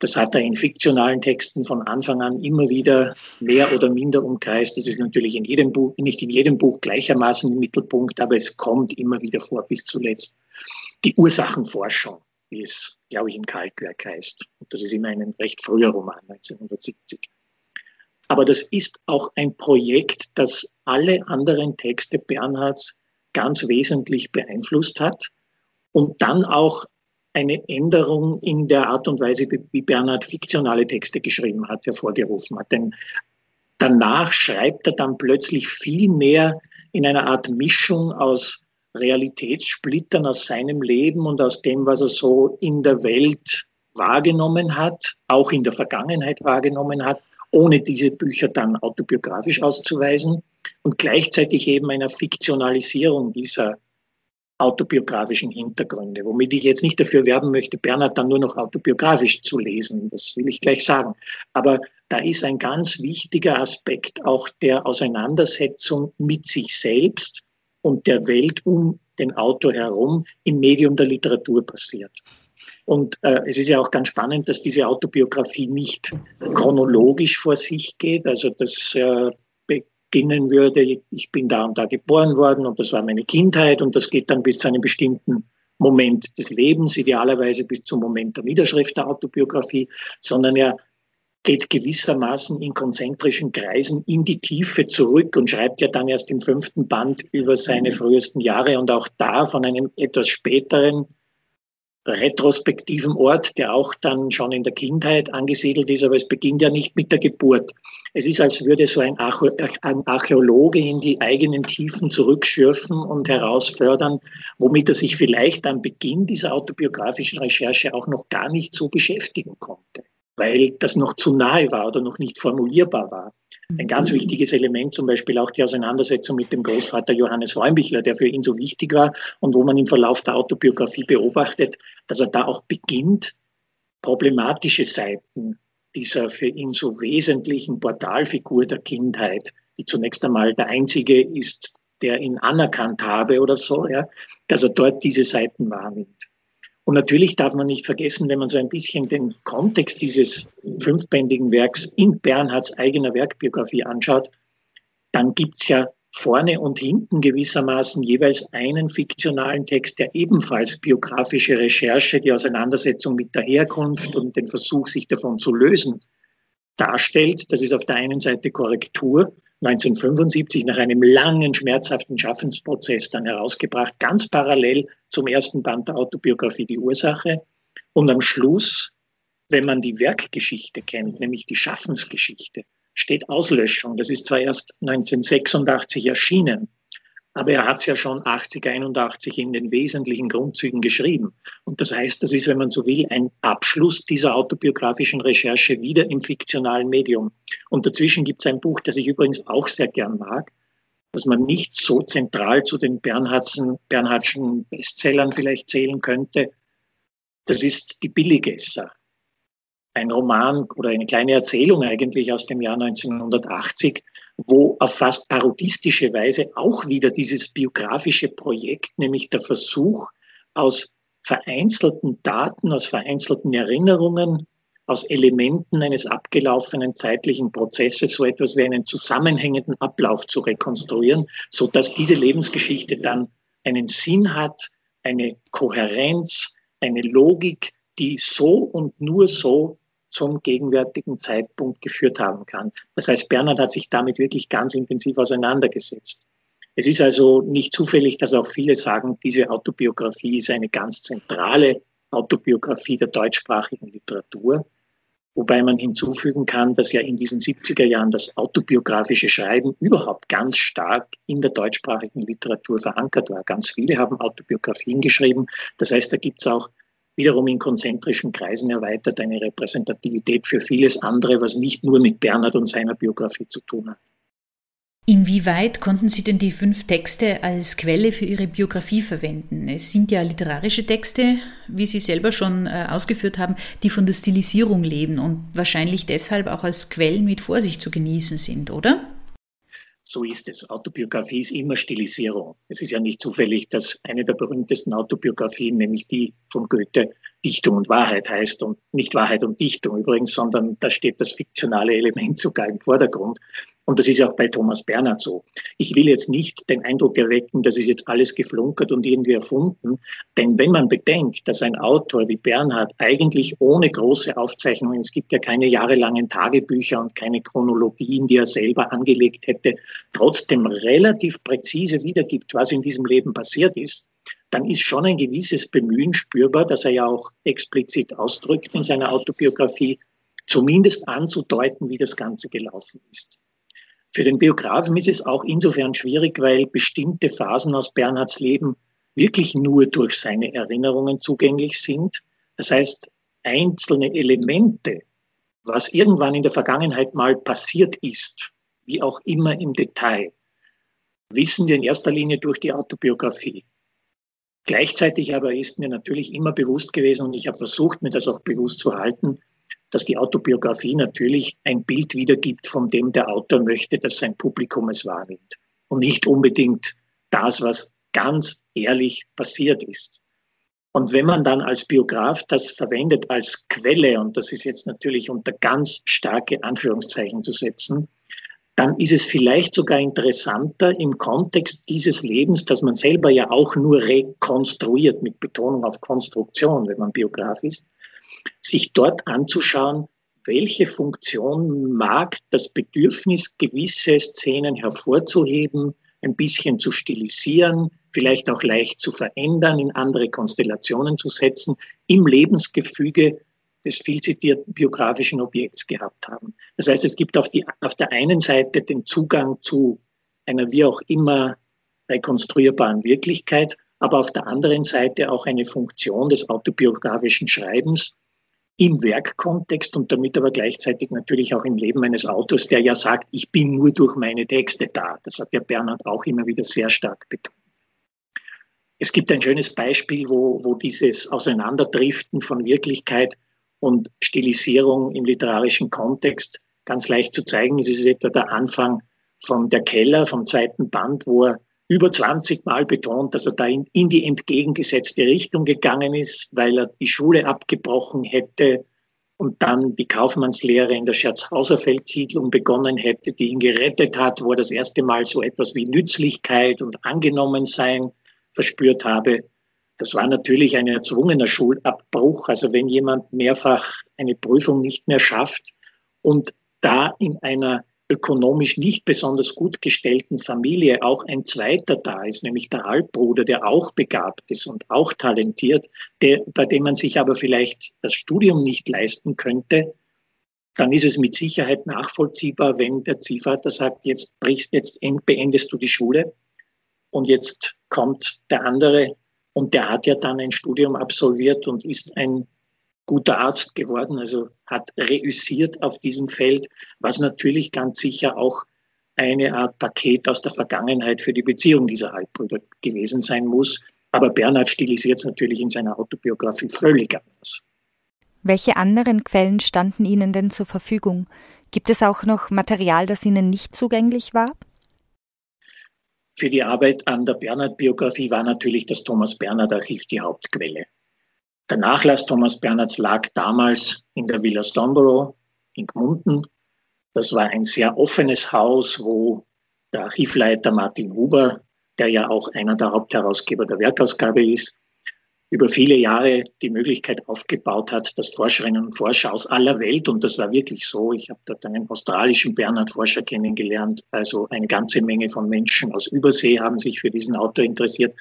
Das hat er in fiktionalen Texten von Anfang an immer wieder mehr oder minder umkreist. Das ist natürlich in jedem Buch, nicht in jedem Buch gleichermaßen im Mittelpunkt, aber es kommt immer wieder vor bis zuletzt die Ursachenforschung, wie es, glaube ich, im Kalkwerk heißt. Und das ist immer ein recht früher Roman, 1970. Aber das ist auch ein Projekt, das alle anderen Texte Bernhards ganz wesentlich beeinflusst hat und dann auch eine Änderung in der Art und Weise, wie Bernhard fiktionale Texte geschrieben hat, hervorgerufen hat. Denn danach schreibt er dann plötzlich viel mehr in einer Art Mischung aus Realitätssplittern aus seinem Leben und aus dem, was er so in der Welt wahrgenommen hat, auch in der Vergangenheit wahrgenommen hat, ohne diese Bücher dann autobiografisch auszuweisen und gleichzeitig eben einer Fiktionalisierung dieser autobiografischen Hintergründe, womit ich jetzt nicht dafür werben möchte, Bernhard dann nur noch autobiografisch zu lesen, das will ich gleich sagen. Aber da ist ein ganz wichtiger Aspekt auch der Auseinandersetzung mit sich selbst und der Welt um den Autor herum im Medium der Literatur passiert. Und äh, es ist ja auch ganz spannend, dass diese Autobiografie nicht chronologisch vor sich geht, also dass äh, beginnen würde, ich bin da und da geboren worden und das war meine Kindheit und das geht dann bis zu einem bestimmten Moment des Lebens, idealerweise bis zum Moment der Niederschrift der Autobiografie, sondern er geht gewissermaßen in konzentrischen Kreisen in die Tiefe zurück und schreibt ja dann erst im fünften Band über seine frühesten Jahre und auch da von einem etwas späteren retrospektiven Ort, der auch dann schon in der Kindheit angesiedelt ist, aber es beginnt ja nicht mit der Geburt. Es ist, als würde so ein, Archäologe in die eigenen Tiefen zurückschürfen und herausfördern, womit er sich vielleicht am Beginn dieser autobiografischen Recherche auch noch gar nicht so beschäftigen konnte, weil das noch zu nahe war oder noch nicht formulierbar war. Ein ganz wichtiges Element zum Beispiel auch die Auseinandersetzung mit dem Großvater Johannes Räumbichler, der für ihn so wichtig war und wo man im Verlauf der Autobiografie beobachtet, dass er da auch beginnt, problematische Seiten dieser für ihn so wesentlichen Portalfigur der Kindheit, die zunächst einmal der einzige ist, der ihn anerkannt habe oder so, ja, dass er dort diese Seiten wahrnimmt. Und natürlich darf man nicht vergessen, wenn man so ein bisschen den Kontext dieses fünfbändigen Werks in Bernhards eigener Werkbiografie anschaut, dann gibt's ja vorne und hinten gewissermaßen jeweils einen fiktionalen Text, der ebenfalls biografische Recherche, die Auseinandersetzung mit der Herkunft und den Versuch, sich davon zu lösen, darstellt. Das ist auf der einen Seite Korrektur 1975 nach einem langen, schmerzhaften Schaffensprozess dann herausgebracht, ganz parallel zum ersten Band der Autobiografie Die Ursache. Und am Schluss, wenn man die Werkgeschichte kennt, nämlich die Schaffensgeschichte, steht Auslöschung. Das ist zwar erst 1986 erschienen, aber er hat es ja schon 80, 81 in den wesentlichen Grundzügen geschrieben. Und das heißt, das ist, wenn man so will, ein Abschluss dieser autobiografischen Recherche wieder im fiktionalen Medium. Und dazwischen gibt es ein Buch, das ich übrigens auch sehr gern mag, das man nicht so zentral zu den Bernhardschen, Bernhardschen Bestsellern vielleicht zählen könnte. Das ist Die Billigesser ein Roman oder eine kleine Erzählung eigentlich aus dem Jahr 1980, wo auf fast parodistische Weise auch wieder dieses biografische Projekt, nämlich der Versuch aus vereinzelten Daten, aus vereinzelten Erinnerungen, aus Elementen eines abgelaufenen zeitlichen Prozesses so etwas wie einen zusammenhängenden Ablauf zu rekonstruieren, so dass diese Lebensgeschichte dann einen Sinn hat, eine Kohärenz, eine Logik, die so und nur so zum gegenwärtigen Zeitpunkt geführt haben kann. Das heißt, Bernhard hat sich damit wirklich ganz intensiv auseinandergesetzt. Es ist also nicht zufällig, dass auch viele sagen, diese Autobiografie ist eine ganz zentrale Autobiografie der deutschsprachigen Literatur. Wobei man hinzufügen kann, dass ja in diesen 70er Jahren das autobiografische Schreiben überhaupt ganz stark in der deutschsprachigen Literatur verankert war. Ganz viele haben Autobiografien geschrieben. Das heißt, da gibt es auch wiederum in konzentrischen Kreisen erweitert eine Repräsentativität für vieles andere, was nicht nur mit Bernhard und seiner Biografie zu tun hat. Inwieweit konnten Sie denn die fünf Texte als Quelle für Ihre Biografie verwenden? Es sind ja literarische Texte, wie Sie selber schon äh, ausgeführt haben, die von der Stilisierung leben und wahrscheinlich deshalb auch als Quellen mit Vorsicht zu genießen sind, oder? So ist es. Autobiografie ist immer Stilisierung. Es ist ja nicht zufällig, dass eine der berühmtesten Autobiografien, nämlich die von Goethe, Dichtung und Wahrheit heißt und nicht Wahrheit und Dichtung übrigens, sondern da steht das fiktionale Element sogar im Vordergrund. Und das ist auch bei Thomas Bernhard so. Ich will jetzt nicht den Eindruck erwecken, das ist jetzt alles geflunkert und irgendwie erfunden. Denn wenn man bedenkt, dass ein Autor wie Bernhard eigentlich ohne große Aufzeichnungen, es gibt ja keine jahrelangen Tagebücher und keine Chronologien, die er selber angelegt hätte, trotzdem relativ präzise wiedergibt, was in diesem Leben passiert ist, dann ist schon ein gewisses Bemühen spürbar, dass er ja auch explizit ausdrückt in seiner Autobiografie, zumindest anzudeuten, wie das Ganze gelaufen ist. Für den Biografen ist es auch insofern schwierig, weil bestimmte Phasen aus Bernhards Leben wirklich nur durch seine Erinnerungen zugänglich sind. Das heißt, einzelne Elemente, was irgendwann in der Vergangenheit mal passiert ist, wie auch immer im Detail, wissen wir in erster Linie durch die Autobiografie. Gleichzeitig aber ist mir natürlich immer bewusst gewesen und ich habe versucht, mir das auch bewusst zu halten, dass die Autobiografie natürlich ein Bild wiedergibt, von dem der Autor möchte, dass sein Publikum es wahrnimmt. Und nicht unbedingt das, was ganz ehrlich passiert ist. Und wenn man dann als Biograf das verwendet als Quelle, und das ist jetzt natürlich unter ganz starke Anführungszeichen zu setzen, dann ist es vielleicht sogar interessanter im Kontext dieses Lebens, dass man selber ja auch nur rekonstruiert, mit Betonung auf Konstruktion, wenn man Biograf ist, sich dort anzuschauen, welche Funktion mag das Bedürfnis, gewisse Szenen hervorzuheben, ein bisschen zu stilisieren, vielleicht auch leicht zu verändern, in andere Konstellationen zu setzen, im Lebensgefüge des viel zitierten biografischen Objekts gehabt haben. Das heißt, es gibt auf, die, auf der einen Seite den Zugang zu einer wie auch immer rekonstruierbaren Wirklichkeit, aber auf der anderen Seite auch eine Funktion des autobiografischen Schreibens im Werkkontext und damit aber gleichzeitig natürlich auch im Leben eines Autors, der ja sagt, ich bin nur durch meine Texte da. Das hat ja Bernhard auch immer wieder sehr stark betont. Es gibt ein schönes Beispiel, wo, wo dieses Auseinanderdriften von Wirklichkeit und Stilisierung im literarischen Kontext ganz leicht zu zeigen ist. Es ist etwa der Anfang von Der Keller, vom zweiten Band, wo er über 20 Mal betont, dass er da in, in die entgegengesetzte Richtung gegangen ist, weil er die Schule abgebrochen hätte und dann die Kaufmannslehre in der Scherzhauser Feldsiedlung begonnen hätte, die ihn gerettet hat, wo er das erste Mal so etwas wie Nützlichkeit und Angenommensein verspürt habe. Das war natürlich ein erzwungener Schulabbruch. Also wenn jemand mehrfach eine Prüfung nicht mehr schafft und da in einer ökonomisch nicht besonders gut gestellten Familie auch ein zweiter da ist, nämlich der Halbbruder, der auch begabt ist und auch talentiert, der, bei dem man sich aber vielleicht das Studium nicht leisten könnte, dann ist es mit Sicherheit nachvollziehbar, wenn der Ziehvater sagt, jetzt brichst, jetzt beendest du die Schule und jetzt kommt der andere und der hat ja dann ein Studium absolviert und ist ein guter Arzt geworden, also hat reüssiert auf diesem Feld, was natürlich ganz sicher auch eine Art Paket aus der Vergangenheit für die Beziehung dieser Halbbrüder gewesen sein muss. Aber Bernhard stilisiert es natürlich in seiner Autobiografie völlig anders. Welche anderen Quellen standen Ihnen denn zur Verfügung? Gibt es auch noch Material, das Ihnen nicht zugänglich war? Für die Arbeit an der Bernhard-Biografie war natürlich das Thomas Bernhard-Archiv die Hauptquelle. Der Nachlass Thomas Bernhards lag damals in der Villa Stoneborough in Gmunden. Das war ein sehr offenes Haus, wo der Archivleiter Martin Huber, der ja auch einer der Hauptherausgeber der Werkausgabe ist, über viele Jahre die Möglichkeit aufgebaut hat, dass Forscherinnen und Forscher aus aller Welt, und das war wirklich so, ich habe dort einen australischen Bernhard-Forscher kennengelernt, also eine ganze Menge von Menschen aus Übersee haben sich für diesen Autor interessiert.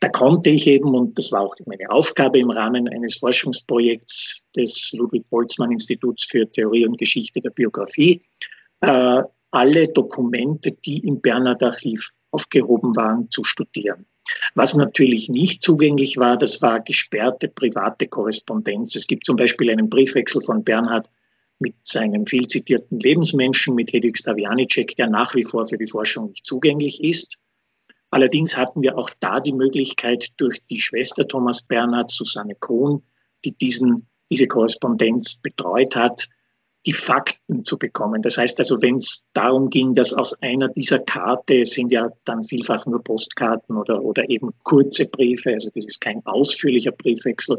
Da konnte ich eben, und das war auch meine Aufgabe im Rahmen eines Forschungsprojekts des Ludwig-Boltzmann-Instituts für Theorie und Geschichte der Biografie, äh, alle Dokumente, die im Bernhard-Archiv aufgehoben waren, zu studieren. Was natürlich nicht zugänglich war, das war gesperrte private Korrespondenz. Es gibt zum Beispiel einen Briefwechsel von Bernhard mit seinem viel zitierten Lebensmenschen, mit Hedwig Stavianicek, der nach wie vor für die Forschung nicht zugänglich ist. Allerdings hatten wir auch da die Möglichkeit, durch die Schwester Thomas Bernhard, Susanne Kohn, die diesen, diese Korrespondenz betreut hat, die Fakten zu bekommen. Das heißt also, wenn es darum ging, dass aus einer dieser Karte sind ja dann vielfach nur Postkarten oder, oder eben kurze Briefe, also das ist kein ausführlicher Briefwechsel.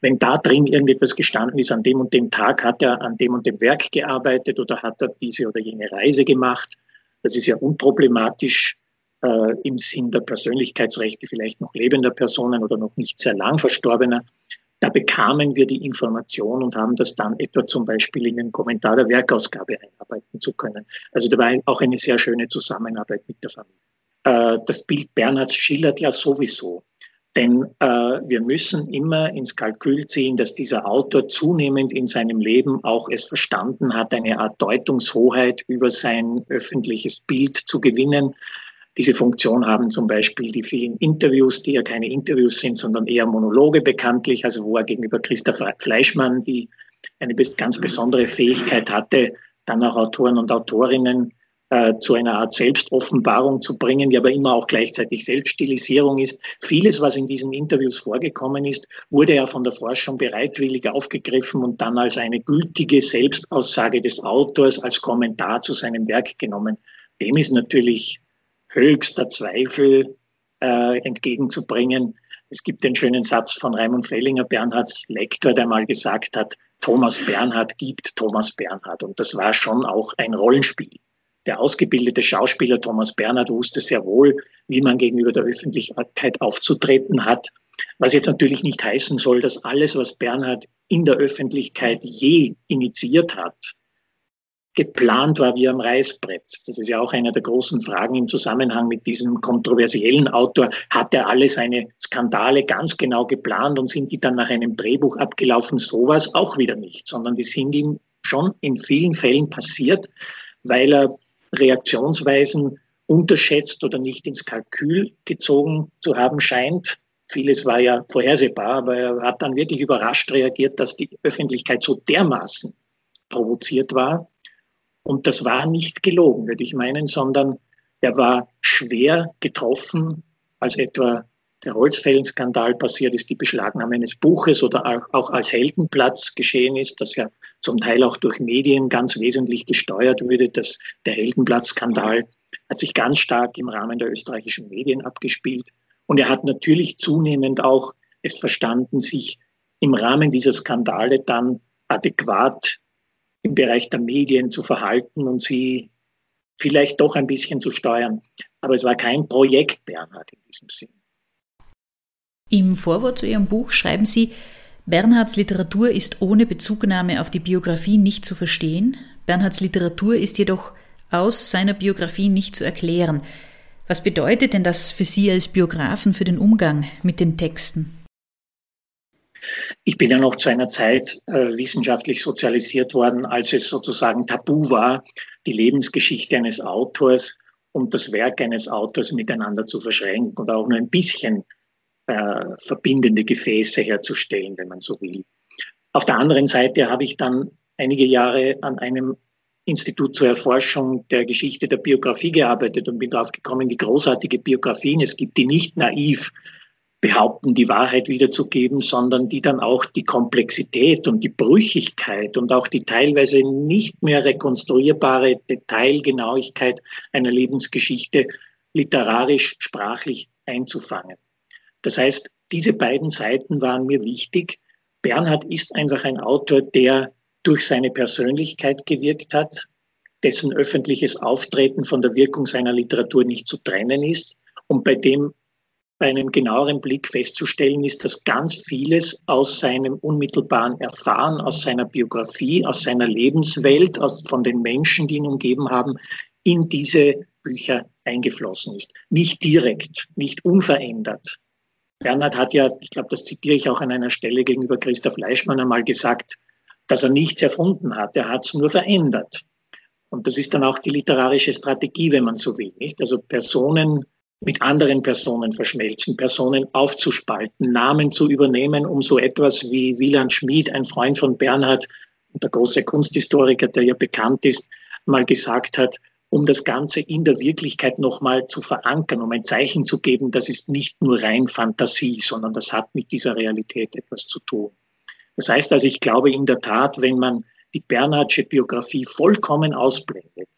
Wenn da drin irgendetwas gestanden ist, an dem und dem Tag hat er an dem und dem Werk gearbeitet oder hat er diese oder jene Reise gemacht, das ist ja unproblematisch äh, im Sinn der Persönlichkeitsrechte vielleicht noch lebender Personen oder noch nicht sehr lang verstorbener. Da bekamen wir die Information und haben das dann etwa zum Beispiel in den Kommentar der Werkausgabe einarbeiten zu können. Also da war auch eine sehr schöne Zusammenarbeit mit der Familie. Äh, das Bild Bernhards schildert ja sowieso. Denn äh, wir müssen immer ins Kalkül ziehen, dass dieser Autor zunehmend in seinem Leben auch es verstanden hat, eine Art Deutungshoheit über sein öffentliches Bild zu gewinnen. Diese Funktion haben zum Beispiel die vielen Interviews, die ja keine Interviews sind, sondern eher Monologe bekanntlich, also wo er gegenüber Christoph Fleischmann, die eine ganz besondere Fähigkeit hatte, dann auch Autoren und Autorinnen äh, zu einer Art Selbstoffenbarung zu bringen, die aber immer auch gleichzeitig Selbststilisierung ist. Vieles, was in diesen Interviews vorgekommen ist, wurde ja von der Forschung bereitwillig aufgegriffen und dann als eine gültige Selbstaussage des Autors, als Kommentar zu seinem Werk genommen. Dem ist natürlich höchster Zweifel äh, entgegenzubringen. Es gibt den schönen Satz von Raimund Fellinger, Bernhards Lektor, der mal gesagt hat, Thomas Bernhard gibt Thomas Bernhard. Und das war schon auch ein Rollenspiel. Der ausgebildete Schauspieler Thomas Bernhard wusste sehr wohl, wie man gegenüber der Öffentlichkeit aufzutreten hat. Was jetzt natürlich nicht heißen soll, dass alles, was Bernhard in der Öffentlichkeit je initiiert hat, geplant war wie am Reißbrett. Das ist ja auch eine der großen Fragen im Zusammenhang mit diesem kontroversiellen Autor. Hat er alle seine Skandale ganz genau geplant und sind die dann nach einem Drehbuch abgelaufen? Sowas auch wieder nicht, sondern die sind ihm schon in vielen Fällen passiert, weil er Reaktionsweisen unterschätzt oder nicht ins Kalkül gezogen zu haben scheint. Vieles war ja vorhersehbar, aber er hat dann wirklich überrascht reagiert, dass die Öffentlichkeit so dermaßen provoziert war. Und das war nicht gelogen, würde ich meinen, sondern er war schwer getroffen, als etwa der Holzfällenskandal passiert ist, die Beschlagnahme eines Buches oder auch als Heldenplatz geschehen ist, das ja zum Teil auch durch Medien ganz wesentlich gesteuert würde. dass der Heldenplatzskandal hat sich ganz stark im Rahmen der österreichischen Medien abgespielt. Und er hat natürlich zunehmend auch es verstanden, sich im Rahmen dieser Skandale dann adäquat im Bereich der Medien zu verhalten und sie vielleicht doch ein bisschen zu steuern. Aber es war kein Projekt Bernhard in diesem Sinn. Im Vorwort zu Ihrem Buch schreiben Sie, Bernhards Literatur ist ohne Bezugnahme auf die Biografie nicht zu verstehen. Bernhards Literatur ist jedoch aus seiner Biografie nicht zu erklären. Was bedeutet denn das für Sie als Biografen für den Umgang mit den Texten? Ich bin ja noch zu einer Zeit äh, wissenschaftlich sozialisiert worden, als es sozusagen tabu war, die Lebensgeschichte eines Autors und das Werk eines Autors miteinander zu verschränken und auch nur ein bisschen äh, verbindende Gefäße herzustellen, wenn man so will. Auf der anderen Seite habe ich dann einige Jahre an einem Institut zur Erforschung der Geschichte der Biografie gearbeitet und bin darauf gekommen, wie großartige Biografien es gibt, die nicht naiv behaupten, die Wahrheit wiederzugeben, sondern die dann auch die Komplexität und die Brüchigkeit und auch die teilweise nicht mehr rekonstruierbare Detailgenauigkeit einer Lebensgeschichte literarisch, sprachlich einzufangen. Das heißt, diese beiden Seiten waren mir wichtig. Bernhard ist einfach ein Autor, der durch seine Persönlichkeit gewirkt hat, dessen öffentliches Auftreten von der Wirkung seiner Literatur nicht zu trennen ist und bei dem bei einem genaueren Blick festzustellen ist, dass ganz vieles aus seinem unmittelbaren Erfahren, aus seiner Biografie, aus seiner Lebenswelt, aus, von den Menschen, die ihn umgeben haben, in diese Bücher eingeflossen ist. Nicht direkt, nicht unverändert. Bernhard hat ja, ich glaube, das zitiere ich auch an einer Stelle gegenüber Christoph Leischmann einmal gesagt, dass er nichts erfunden hat, er hat es nur verändert. Und das ist dann auch die literarische Strategie, wenn man so will. Nicht? Also Personen mit anderen Personen verschmelzen, Personen aufzuspalten, Namen zu übernehmen, um so etwas wie Wieland Schmid, ein Freund von Bernhard, der große Kunsthistoriker, der ja bekannt ist, mal gesagt hat, um das Ganze in der Wirklichkeit nochmal zu verankern, um ein Zeichen zu geben, das ist nicht nur rein Fantasie, sondern das hat mit dieser Realität etwas zu tun. Das heißt also, ich glaube in der Tat, wenn man die Bernhardsche Biografie vollkommen ausblendet,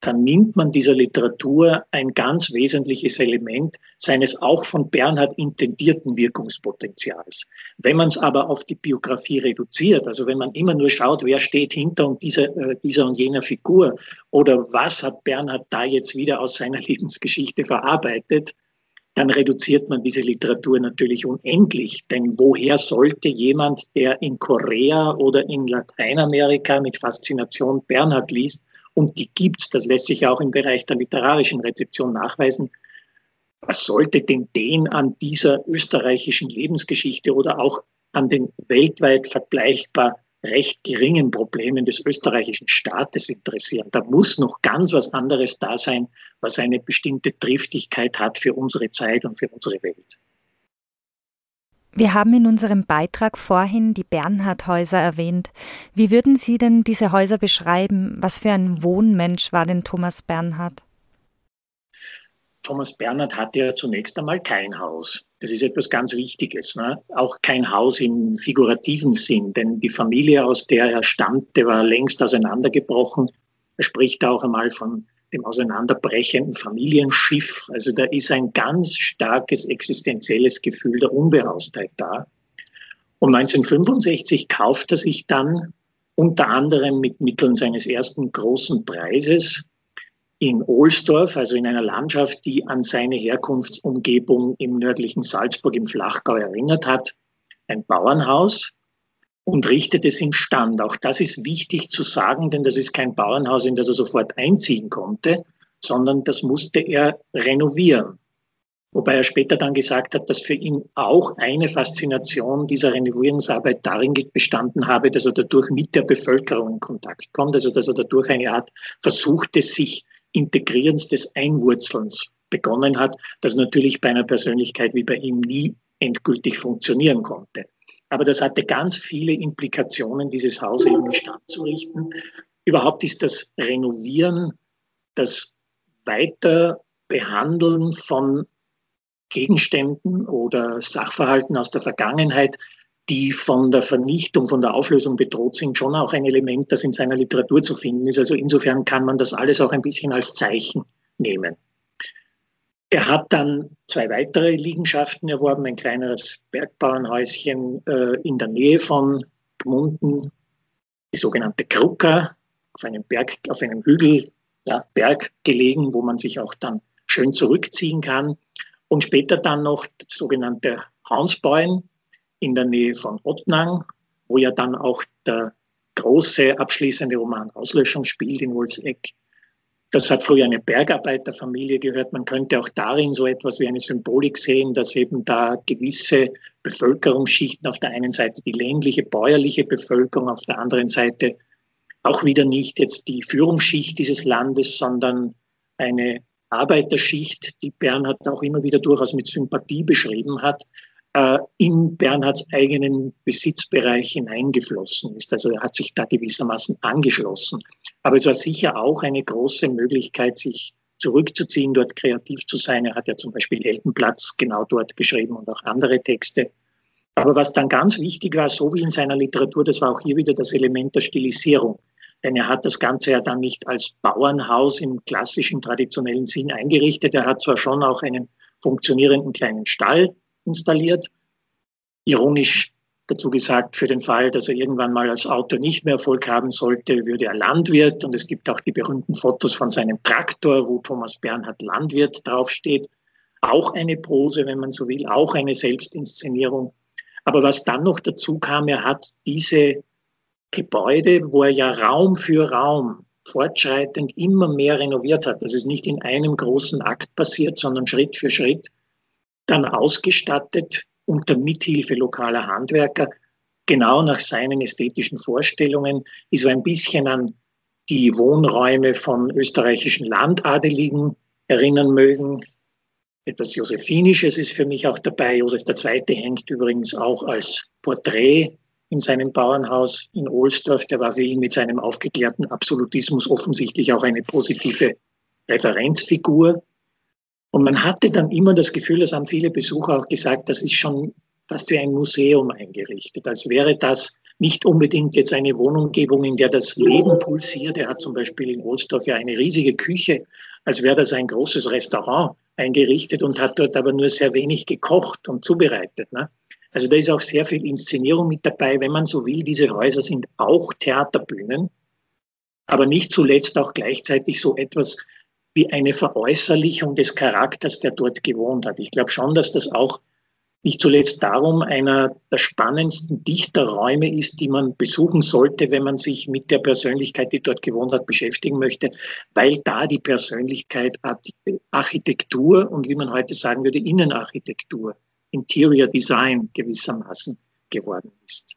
dann nimmt man dieser Literatur ein ganz wesentliches Element seines auch von Bernhard intendierten Wirkungspotenzials. Wenn man es aber auf die Biografie reduziert, also wenn man immer nur schaut, wer steht hinter und dieser, äh, dieser und jener Figur oder was hat Bernhard da jetzt wieder aus seiner *laughs* Lebensgeschichte verarbeitet, dann reduziert man diese Literatur natürlich unendlich. Denn woher sollte jemand, der in Korea oder in Lateinamerika mit Faszination Bernhard liest, und die gibt's, das lässt sich auch im Bereich der literarischen Rezeption nachweisen, was sollte denn den an dieser österreichischen Lebensgeschichte oder auch an den weltweit vergleichbar recht geringen Problemen des österreichischen Staates interessieren. Da muss noch ganz was anderes da sein, was eine bestimmte Triftigkeit hat für unsere Zeit und für unsere Welt. Wir haben in unserem Beitrag vorhin die Bernhard-Häuser erwähnt. Wie würden Sie denn diese Häuser beschreiben? Was für ein Wohnmensch war denn Thomas Bernhard? Thomas Bernhard hatte ja zunächst einmal kein Haus. Das ist etwas ganz Wichtiges. Ne? Auch kein Haus im figurativen Sinn, denn die Familie, aus der er stammte, war längst auseinandergebrochen. Er spricht auch einmal von dem auseinanderbrechenden Familienschiff. Also da ist ein ganz starkes existenzielles Gefühl der Unbehaustheit da. Und 1965 kauft er sich dann unter anderem mit Mitteln seines ersten großen Preises in Ohlsdorf, also in einer Landschaft, die an seine Herkunftsumgebung im nördlichen Salzburg im Flachgau erinnert hat, ein Bauernhaus. Und richtet es instand. Auch das ist wichtig zu sagen, denn das ist kein Bauernhaus, in das er sofort einziehen konnte, sondern das musste er renovieren. Wobei er später dann gesagt hat, dass für ihn auch eine Faszination dieser Renovierungsarbeit darin bestanden habe, dass er dadurch mit der Bevölkerung in Kontakt kommt, also dass er dadurch eine Art Versuch des sich Integrierens, des Einwurzelns begonnen hat, das natürlich bei einer Persönlichkeit wie bei ihm nie endgültig funktionieren konnte. Aber das hatte ganz viele Implikationen, dieses Haus eben instand zu richten. Überhaupt ist das Renovieren, das Weiterbehandeln von Gegenständen oder Sachverhalten aus der Vergangenheit, die von der Vernichtung, von der Auflösung bedroht sind, schon auch ein Element, das in seiner Literatur zu finden ist. Also insofern kann man das alles auch ein bisschen als Zeichen nehmen. Er hat dann zwei weitere Liegenschaften erworben, ein kleineres Bergbauernhäuschen äh, in der Nähe von Gmunden, die sogenannte Krucka, auf einem Berg, auf einem Hügel, ja, Berg gelegen, wo man sich auch dann schön zurückziehen kann. Und später dann noch das sogenannte Hansbeuen in der Nähe von Ottnang, wo ja dann auch der große abschließende Roman Auslöschung spielt in Wolfseck. Das hat früher eine Bergarbeiterfamilie gehört. Man könnte auch darin so etwas wie eine Symbolik sehen, dass eben da gewisse Bevölkerungsschichten auf der einen Seite die ländliche, bäuerliche Bevölkerung, auf der anderen Seite auch wieder nicht jetzt die Führungsschicht dieses Landes, sondern eine Arbeiterschicht, die Bernhard auch immer wieder durchaus mit Sympathie beschrieben hat, äh, in Bernhards eigenen Besitzbereich hineingeflossen ist. Also er hat sich da gewissermaßen angeschlossen. Aber es war sicher auch eine große Möglichkeit, sich zurückzuziehen, dort kreativ zu sein. Er hat ja zum Beispiel Eltenplatz genau dort geschrieben und auch andere Texte. Aber was dann ganz wichtig war, so wie in seiner Literatur, das war auch hier wieder das Element der Stilisierung. Denn er hat das Ganze ja dann nicht als Bauernhaus im klassischen, traditionellen Sinn eingerichtet. Er hat zwar schon auch einen funktionierenden kleinen Stall installiert, ironisch dazu gesagt, für den Fall, dass er irgendwann mal als Autor nicht mehr Erfolg haben sollte, würde er Landwirt. Und es gibt auch die berühmten Fotos von seinem Traktor, wo Thomas Bernhard Landwirt draufsteht. Auch eine Prose, wenn man so will, auch eine Selbstinszenierung. Aber was dann noch dazu kam, er hat diese Gebäude, wo er ja Raum für Raum fortschreitend immer mehr renoviert hat. Das ist nicht in einem großen Akt passiert, sondern Schritt für Schritt dann ausgestattet unter Mithilfe lokaler Handwerker, genau nach seinen ästhetischen Vorstellungen, die so ein bisschen an die Wohnräume von österreichischen Landadeligen erinnern mögen. Etwas Josephinisches ist für mich auch dabei. Josef II. hängt übrigens auch als Porträt in seinem Bauernhaus in Ohlsdorf. Der war für ihn mit seinem aufgeklärten Absolutismus offensichtlich auch eine positive Referenzfigur. Und man hatte dann immer das Gefühl, das haben viele Besucher auch gesagt, das ist schon fast wie ein Museum eingerichtet, als wäre das nicht unbedingt jetzt eine Wohnumgebung, in der das Leben pulsiert. Er hat zum Beispiel in Ohlsdorf ja eine riesige Küche, als wäre das ein großes Restaurant eingerichtet und hat dort aber nur sehr wenig gekocht und zubereitet. Ne? Also da ist auch sehr viel Inszenierung mit dabei. Wenn man so will, diese Häuser sind auch Theaterbühnen, aber nicht zuletzt auch gleichzeitig so etwas wie eine Veräußerlichung des Charakters, der dort gewohnt hat. Ich glaube schon, dass das auch nicht zuletzt darum einer der spannendsten Dichterräume ist, die man besuchen sollte, wenn man sich mit der Persönlichkeit, die dort gewohnt hat, beschäftigen möchte, weil da die Persönlichkeit Architektur und wie man heute sagen würde, Innenarchitektur Interior Design gewissermaßen geworden ist.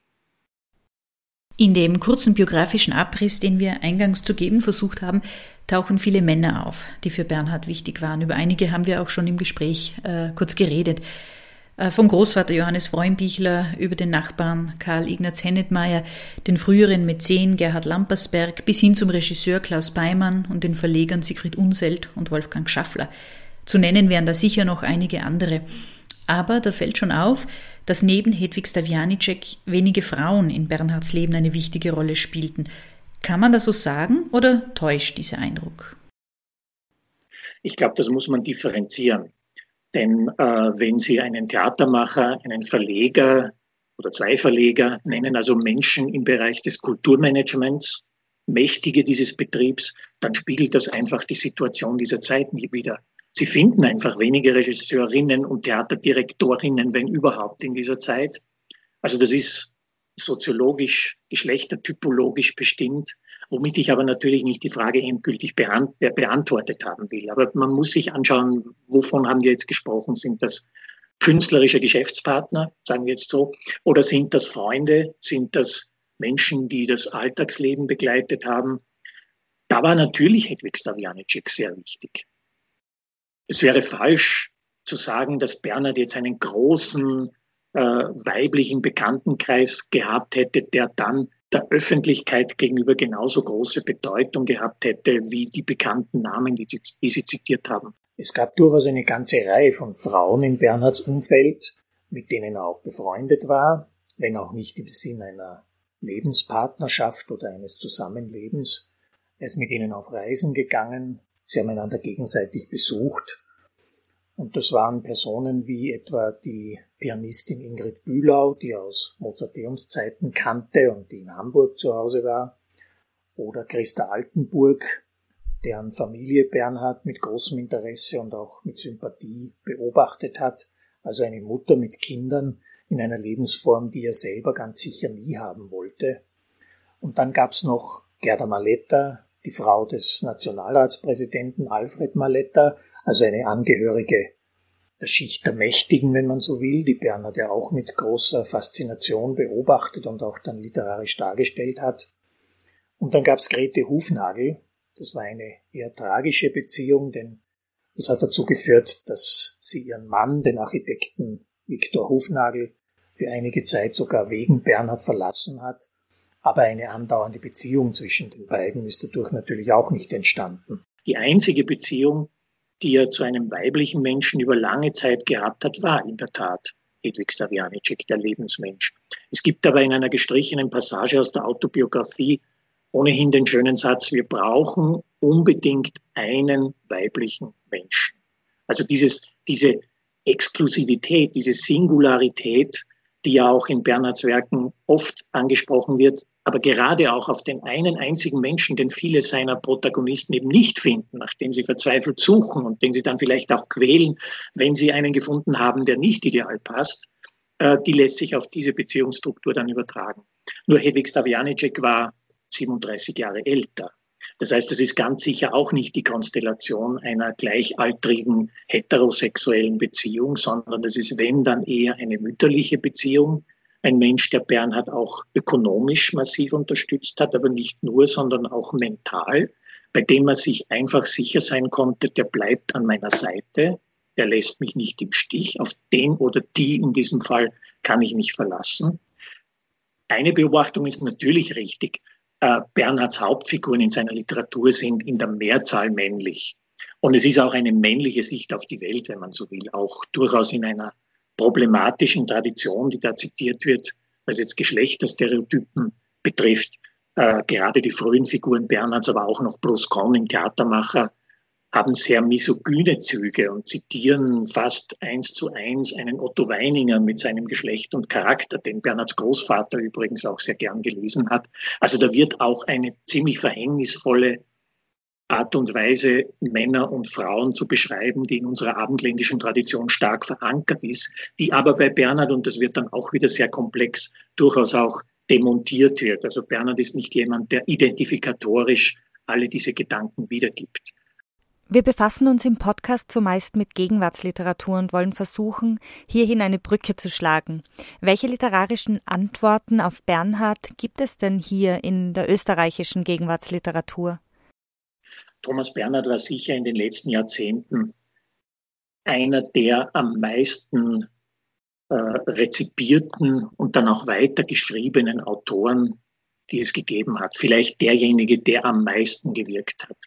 In dem kurzen biografischen Abriss, den wir eingangs zu geben versucht haben, tauchen viele Männer auf, die für Bernhard wichtig waren. Über einige haben wir auch schon im Gespräch äh, kurz geredet. Äh, vom Großvater Johannes Freumbichler über den Nachbarn Karl Ignaz Hennetmeier, den früheren Mäzen Gerhard Lampersberg bis hin zum Regisseur Klaus Beimann und den Verlegern Siegfried Unselt und Wolfgang Schaffler. Zu nennen wären da sicher noch einige andere. Aber da fällt schon auf, dass neben Hedwig Stavianicek wenige Frauen in Bernhards Leben eine wichtige Rolle spielten. Kann man das so sagen oder täuscht dieser Eindruck? Ich glaube, das muss man differenzieren. Denn äh, wenn Sie einen Theatermacher, einen Verleger oder zwei Verleger nennen, also Menschen im Bereich des Kulturmanagements, Mächtige dieses Betriebs, dann spiegelt das einfach die Situation dieser Zeit wieder. Sie finden einfach wenige Regisseurinnen und Theaterdirektorinnen, wenn überhaupt, in dieser Zeit. Also das ist soziologisch, geschlechtertypologisch bestimmt, womit ich aber natürlich nicht die Frage endgültig beantwortet haben will. Aber man muss sich anschauen, wovon haben wir jetzt gesprochen? Sind das künstlerische Geschäftspartner, sagen wir jetzt so, oder sind das Freunde, sind das Menschen, die das Alltagsleben begleitet haben? Da war natürlich Hedwig Stavianicek sehr wichtig. Es wäre falsch zu sagen, dass Bernhard jetzt einen großen äh, weiblichen Bekanntenkreis gehabt hätte, der dann der Öffentlichkeit gegenüber genauso große Bedeutung gehabt hätte wie die bekannten Namen, die, die Sie zitiert haben. Es gab durchaus eine ganze Reihe von Frauen in Bernhards Umfeld, mit denen er auch befreundet war, wenn auch nicht im Sinn einer Lebenspartnerschaft oder eines Zusammenlebens. Er ist mit ihnen auf Reisen gegangen, sie haben einander gegenseitig besucht. Und das waren Personen wie etwa die Pianistin Ingrid Bühlau, die aus Mozarteumszeiten kannte und die in Hamburg zu Hause war, oder Christa Altenburg, deren Familie Bernhard mit großem Interesse und auch mit Sympathie beobachtet hat, also eine Mutter mit Kindern in einer Lebensform, die er selber ganz sicher nie haben wollte. Und dann gab's noch Gerda Maletta, die Frau des Nationalratspräsidenten Alfred Maletta, also eine Angehörige der Schicht der Mächtigen, wenn man so will, die Bernhard ja auch mit großer Faszination beobachtet und auch dann literarisch dargestellt hat. Und dann gab's Grete Hufnagel. Das war eine eher tragische Beziehung, denn das hat dazu geführt, dass sie ihren Mann, den Architekten Viktor Hufnagel, für einige Zeit sogar wegen Bernhard verlassen hat. Aber eine andauernde Beziehung zwischen den beiden ist dadurch natürlich auch nicht entstanden. Die einzige Beziehung, die er zu einem weiblichen Menschen über lange Zeit gehabt hat, war in der Tat Hedwig Stavianicek, der Lebensmensch. Es gibt aber in einer gestrichenen Passage aus der Autobiografie ohnehin den schönen Satz, wir brauchen unbedingt einen weiblichen Menschen. Also dieses, diese Exklusivität, diese Singularität, die ja auch in Bernhards Werken oft angesprochen wird, aber gerade auch auf den einen einzigen Menschen, den viele seiner Protagonisten eben nicht finden, nachdem sie verzweifelt suchen und den sie dann vielleicht auch quälen, wenn sie einen gefunden haben, der nicht ideal passt, äh, die lässt sich auf diese Beziehungsstruktur dann übertragen. Nur Hedwig Stavianicek war 37 Jahre älter. Das heißt, das ist ganz sicher auch nicht die Konstellation einer gleichaltrigen heterosexuellen Beziehung, sondern das ist, wenn dann eher eine mütterliche Beziehung. Ein Mensch, der Bernhard auch ökonomisch massiv unterstützt hat, aber nicht nur, sondern auch mental, bei dem man sich einfach sicher sein konnte, der bleibt an meiner Seite, der lässt mich nicht im Stich, auf den oder die in diesem Fall kann ich mich verlassen. Eine Beobachtung ist natürlich richtig. Äh, Bernhards Hauptfiguren in seiner Literatur sind in der Mehrzahl männlich. Und es ist auch eine männliche Sicht auf die Welt, wenn man so will, auch durchaus in einer problematischen Tradition, die da zitiert wird, was jetzt Geschlechterstereotypen betrifft. Äh, gerade die frühen Figuren Bernhards, aber auch noch Bruce Conn im Theatermacher, haben sehr misogyne Züge und zitieren fast eins zu eins einen Otto Weininger mit seinem Geschlecht und Charakter, den Bernhards Großvater übrigens auch sehr gern gelesen hat. Also da wird auch eine ziemlich verhängnisvolle Art und Weise, Männer und Frauen zu beschreiben, die in unserer abendländischen Tradition stark verankert ist, die aber bei Bernhard, und das wird dann auch wieder sehr komplex, durchaus auch demontiert wird. Also Bernhard ist nicht jemand, der identifikatorisch alle diese Gedanken wiedergibt. Wir befassen uns im Podcast zumeist mit Gegenwartsliteratur und wollen versuchen, hierhin eine Brücke zu schlagen. Welche literarischen Antworten auf Bernhard gibt es denn hier in der österreichischen Gegenwartsliteratur? Thomas Bernhard war sicher in den letzten Jahrzehnten einer der am meisten äh, rezipierten und dann auch weitergeschriebenen Autoren, die es gegeben hat. Vielleicht derjenige, der am meisten gewirkt hat.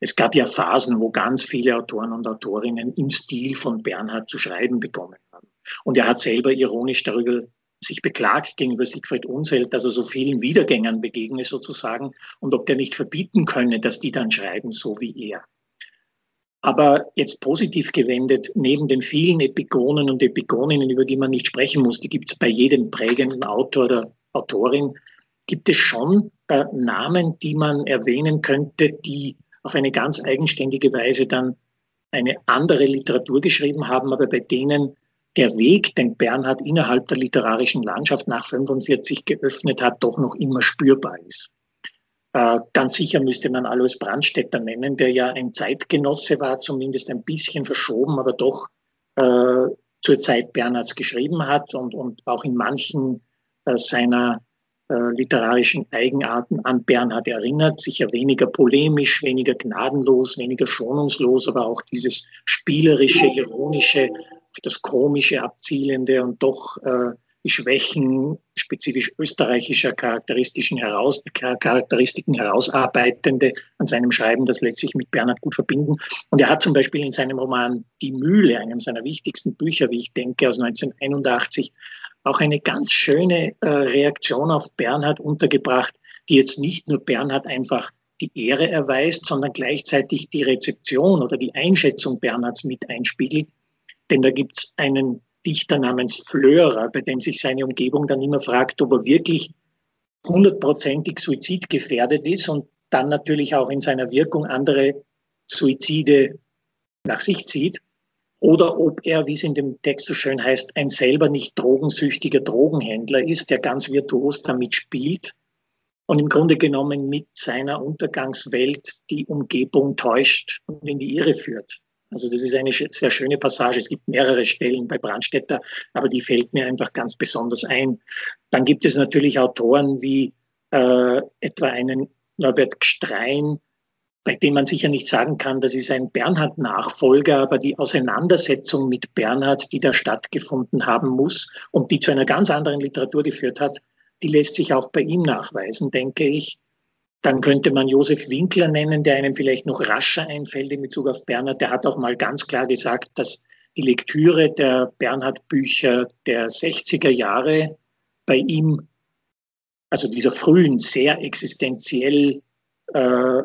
Es gab ja Phasen, wo ganz viele Autoren und Autorinnen im Stil von Bernhard zu schreiben begonnen haben. Und er hat selber ironisch darüber sich beklagt gegenüber Siegfried Unselt, dass er so vielen Wiedergängern begegne sozusagen und ob der nicht verbieten könne, dass die dann schreiben, so wie er. Aber jetzt positiv gewendet, neben den vielen Epigonen und Epigoninnen, über die man nicht sprechen muss, die gibt es bei jedem prägenden Autor oder Autorin, gibt es schon äh, Namen, die man erwähnen könnte, die auf eine ganz eigenständige Weise dann eine andere Literatur geschrieben haben, aber bei denen der Weg, den Bernhard innerhalb der literarischen Landschaft nach 45 geöffnet hat, doch noch immer spürbar ist. Äh, ganz sicher müsste man Alois Brandstätter nennen, der ja ein Zeitgenosse war, zumindest ein bisschen verschoben, aber doch äh, zur Zeit Bernhards geschrieben hat und, und auch in manchen äh, seiner äh, literarischen Eigenarten an Bernhard erinnert. Sicher weniger polemisch, weniger gnadenlos, weniger schonungslos, aber auch dieses spielerische, ironische, das komische abzielende und doch äh, die Schwächen spezifisch österreichischer charakteristischen heraus, Charakteristiken herausarbeitende an seinem Schreiben, das lässt sich mit Bernhard gut verbinden. Und er hat zum Beispiel in seinem Roman Die Mühle, einem seiner wichtigsten Bücher, wie ich denke, aus 1981, auch eine ganz schöne äh, Reaktion auf Bernhard untergebracht, die jetzt nicht nur Bernhard einfach die Ehre erweist, sondern gleichzeitig die Rezeption oder die Einschätzung Bernhards mit einspiegelt. Denn da gibt es einen Dichter namens Fleurer, bei dem sich seine Umgebung dann immer fragt, ob er wirklich hundertprozentig suizidgefährdet ist und dann natürlich auch in seiner Wirkung andere Suizide nach sich zieht oder ob er, wie es in dem Text so schön heißt, ein selber nicht drogensüchtiger Drogenhändler ist, der ganz virtuos damit spielt und im Grunde genommen mit seiner Untergangswelt die Umgebung täuscht und in die Irre führt. Also das ist eine sehr schöne Passage. Es gibt mehrere Stellen bei Brandstätter, aber die fällt mir einfach ganz besonders ein. Dann gibt es natürlich Autoren wie äh, etwa einen Norbert Gstrein, bei dem man sicher nicht sagen kann, das ist ein Bernhard-Nachfolger, aber die Auseinandersetzung mit Bernhard, die da stattgefunden haben muss und die zu einer ganz anderen Literatur geführt hat, die lässt sich auch bei ihm nachweisen, denke ich. Dann könnte man Josef Winkler nennen, der einem vielleicht noch rascher einfällt in Bezug auf Bernhard. Der hat auch mal ganz klar gesagt, dass die Lektüre der Bernhard-Bücher der 60er Jahre bei ihm, also dieser frühen, sehr existenziell äh,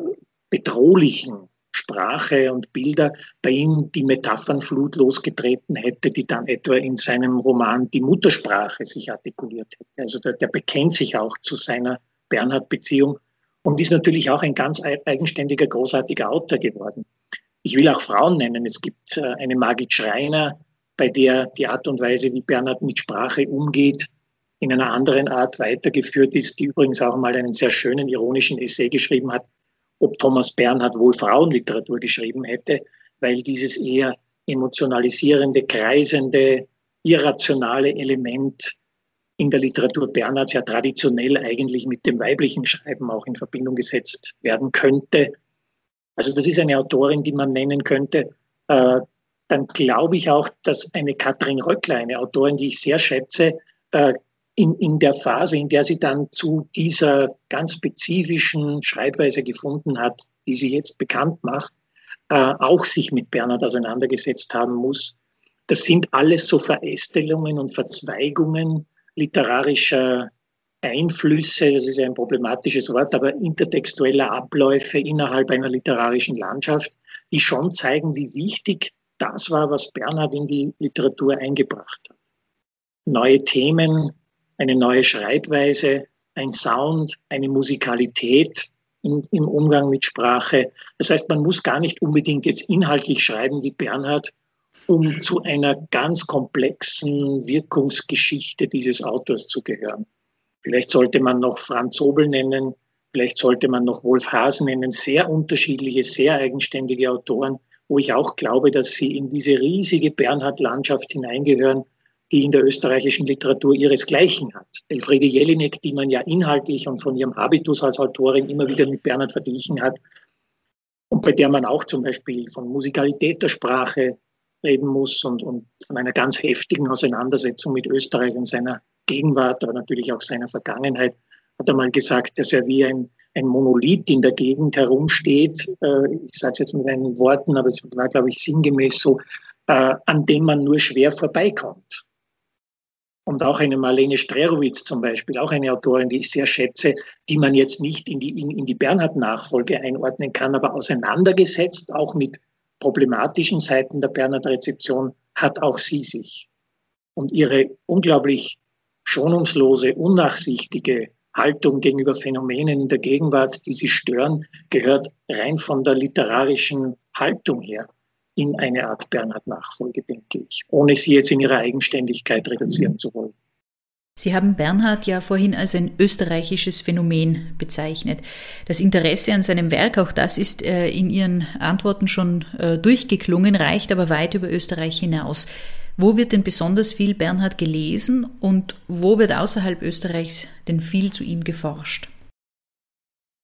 bedrohlichen Sprache und Bilder bei ihm die Metaphernflut losgetreten hätte, die dann etwa in seinem Roman Die Muttersprache sich artikuliert hätte. Also der, der bekennt sich auch zu seiner Bernhard-Beziehung und ist natürlich auch ein ganz eigenständiger, großartiger Autor geworden. Ich will auch Frauen nennen. Es gibt äh, eine Margit Schreiner, bei der die Art und Weise, wie Bernhard mit Sprache umgeht, in einer anderen Art weitergeführt ist, die übrigens auch mal einen sehr schönen ironischen Essay geschrieben hat, ob Thomas Bernhard wohl Frauenliteratur geschrieben hätte, weil dieses eher emotionalisierende, kreisende, irrationale Element in der Literatur Bernhards ja traditionell eigentlich mit dem weiblichen Schreiben auch in Verbindung gesetzt werden könnte. Also das ist eine Autorin, die man nennen könnte. Äh, dann glaube ich auch, dass eine Katrin Röckler, eine Autorin, die ich sehr schätze, äh, in, in der Phase, in der sie dann zu dieser ganz spezifischen Schreibweise gefunden hat, die sie jetzt bekannt macht, äh, auch sich mit Bernhard auseinandergesetzt haben muss. Das sind alles so Verästelungen und Verzweigungen literarischer Einflüsse, das ist ein problematisches Wort, aber intertextueller Abläufe innerhalb einer literarischen Landschaft, die schon zeigen, wie wichtig das war, was Bernhard in die Literatur eingebracht hat. Neue Themen, eine neue Schreibweise, ein Sound, eine Musikalität in, im Umgang mit Sprache. Das heißt, man muss gar nicht unbedingt jetzt inhaltlich schreiben wie Bernhard, um zu einer ganz komplexen Wirkungsgeschichte dieses Autors zu gehören. Vielleicht sollte man noch Franz Obel nennen, vielleicht sollte man noch Wolf Hasen nennen, sehr unterschiedliche, sehr eigenständige Autoren, wo ich auch glaube, dass sie in diese riesige Bernhard-Landschaft hineingehören die in der österreichischen Literatur ihresgleichen hat. Elfriede Jelinek, die man ja inhaltlich und von ihrem Habitus als Autorin immer wieder mit Bernhard verglichen hat und bei der man auch zum Beispiel von Musikalität der Sprache reden muss und, und von einer ganz heftigen Auseinandersetzung mit Österreich und seiner Gegenwart, aber natürlich auch seiner Vergangenheit, hat er mal gesagt, dass er wie ein, ein Monolith in der Gegend herumsteht. Äh, ich sage es jetzt mit meinen Worten, aber es war, glaube ich, sinngemäß so, äh, an dem man nur schwer vorbeikommt und auch eine Marlene Strerowitz zum Beispiel, auch eine Autorin, die ich sehr schätze, die man jetzt nicht in die, in, in die Bernhard-Nachfolge einordnen kann, aber auseinandergesetzt, auch mit problematischen Seiten der Bernhard-Rezeption, hat auch sie sich. Und ihre unglaublich schonungslose, unnachsichtige Haltung gegenüber Phänomenen in der Gegenwart, die sie stören, gehört rein von der literarischen Haltung her in eine Art Bernhard-Nachfolge, denke ich, ohne sie jetzt in ihrer Eigenständigkeit reduzieren zu wollen. Sie haben Bernhard ja vorhin als ein österreichisches Phänomen bezeichnet. Das Interesse an seinem Werk, auch das ist äh, in Ihren Antworten schon äh, durchgeklungen, reicht aber weit über Österreich hinaus. Wo wird denn besonders viel Bernhard gelesen und wo wird außerhalb Österreichs denn viel zu ihm geforscht?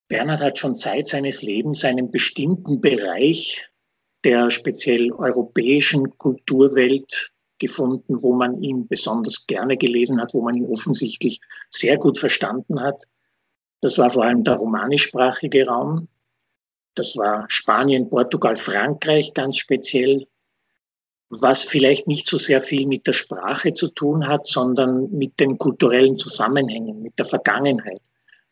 Bernhard hat schon seit seines Lebens einen bestimmten Bereich der speziell europäischen Kulturwelt gefunden, wo man ihn besonders gerne gelesen hat, wo man ihn offensichtlich sehr gut verstanden hat. Das war vor allem der romanischsprachige Raum. Das war Spanien, Portugal, Frankreich ganz speziell, was vielleicht nicht so sehr viel mit der Sprache zu tun hat, sondern mit den kulturellen Zusammenhängen, mit der Vergangenheit.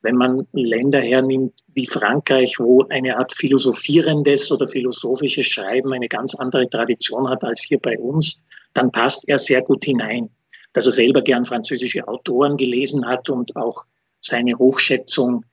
Wenn man Länder hernimmt wie Frankreich, wo eine Art philosophierendes oder philosophisches Schreiben eine ganz andere Tradition hat als hier bei uns, dann passt er sehr gut hinein. Dass er selber gern französische Autoren gelesen hat und auch seine Hochschätzung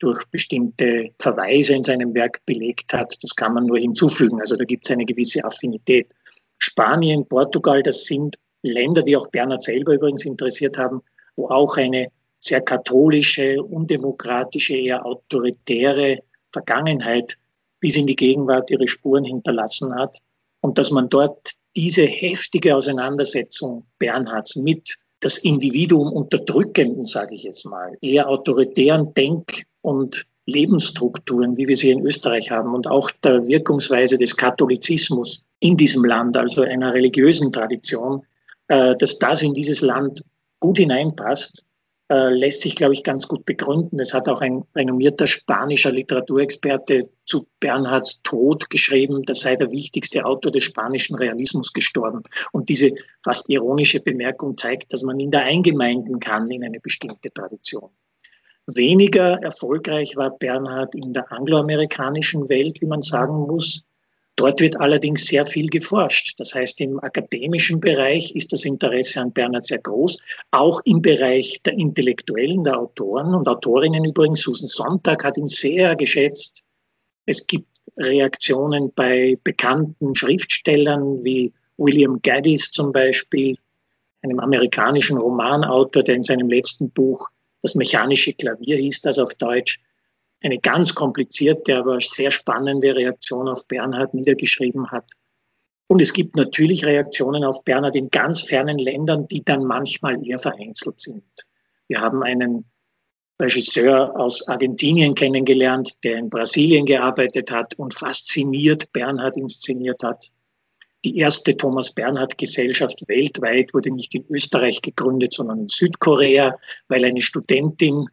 durch bestimmte Verweise in seinem Werk belegt hat, das kann man nur hinzufügen. Also da gibt es eine gewisse Affinität. Spanien, Portugal, das sind Länder, die auch Bernhard selber übrigens interessiert haben, wo auch eine sehr katholische, undemokratische, eher autoritäre Vergangenheit bis in die Gegenwart ihre Spuren hinterlassen hat. Und dass man dort diese heftige Auseinandersetzung Bernhards mit das Individuum unterdrückenden, sage ich jetzt mal, eher autoritären Denk- und Lebensstrukturen, wie wir sie in Österreich haben und auch der Wirkungsweise des Katholizismus in diesem Land, also einer religiösen Tradition, äh, dass das in dieses Land gut hineinpasst äh, lässt sich, glaube ich, ganz gut begründen. Es hat auch ein renommierter spanischer Literaturexperte zu Bernhards Tod geschrieben, da sei der wichtigste Autor des spanischen Realismus gestorben. Und diese fast ironische Bemerkung zeigt, dass man ihn da eingemeinden kann in eine bestimmte Tradition. Weniger erfolgreich war Bernhard in der angloamerikanischen Welt, wie man sagen muss. Dort wird allerdings sehr viel geforscht. Das heißt, im akademischen Bereich ist das Interesse an Bernhard sehr groß. Auch im Bereich der Intellektuellen, der Autoren und Autorinnen übrigens. Susan Sonntag hat ihn sehr geschätzt. Es gibt Reaktionen bei bekannten Schriftstellern wie William Gaddis zum Beispiel, einem amerikanischen Romanautor, der in seinem letzten Buch Das mechanische Klavier hieß das auf Deutsch, eine ganz komplizierte, aber sehr spannende Reaktion auf Bernhard niedergeschrieben hat. Und es gibt natürlich Reaktionen auf Bernhard in ganz fernen Ländern, die dann manchmal eher vereinzelt sind. Wir haben einen Regisseur aus Argentinien kennengelernt, der in Brasilien gearbeitet hat und fasziniert Bernhard inszeniert hat. Die erste Thomas Bernhard Gesellschaft weltweit wurde nicht in Österreich gegründet, sondern in Südkorea, weil eine Studentin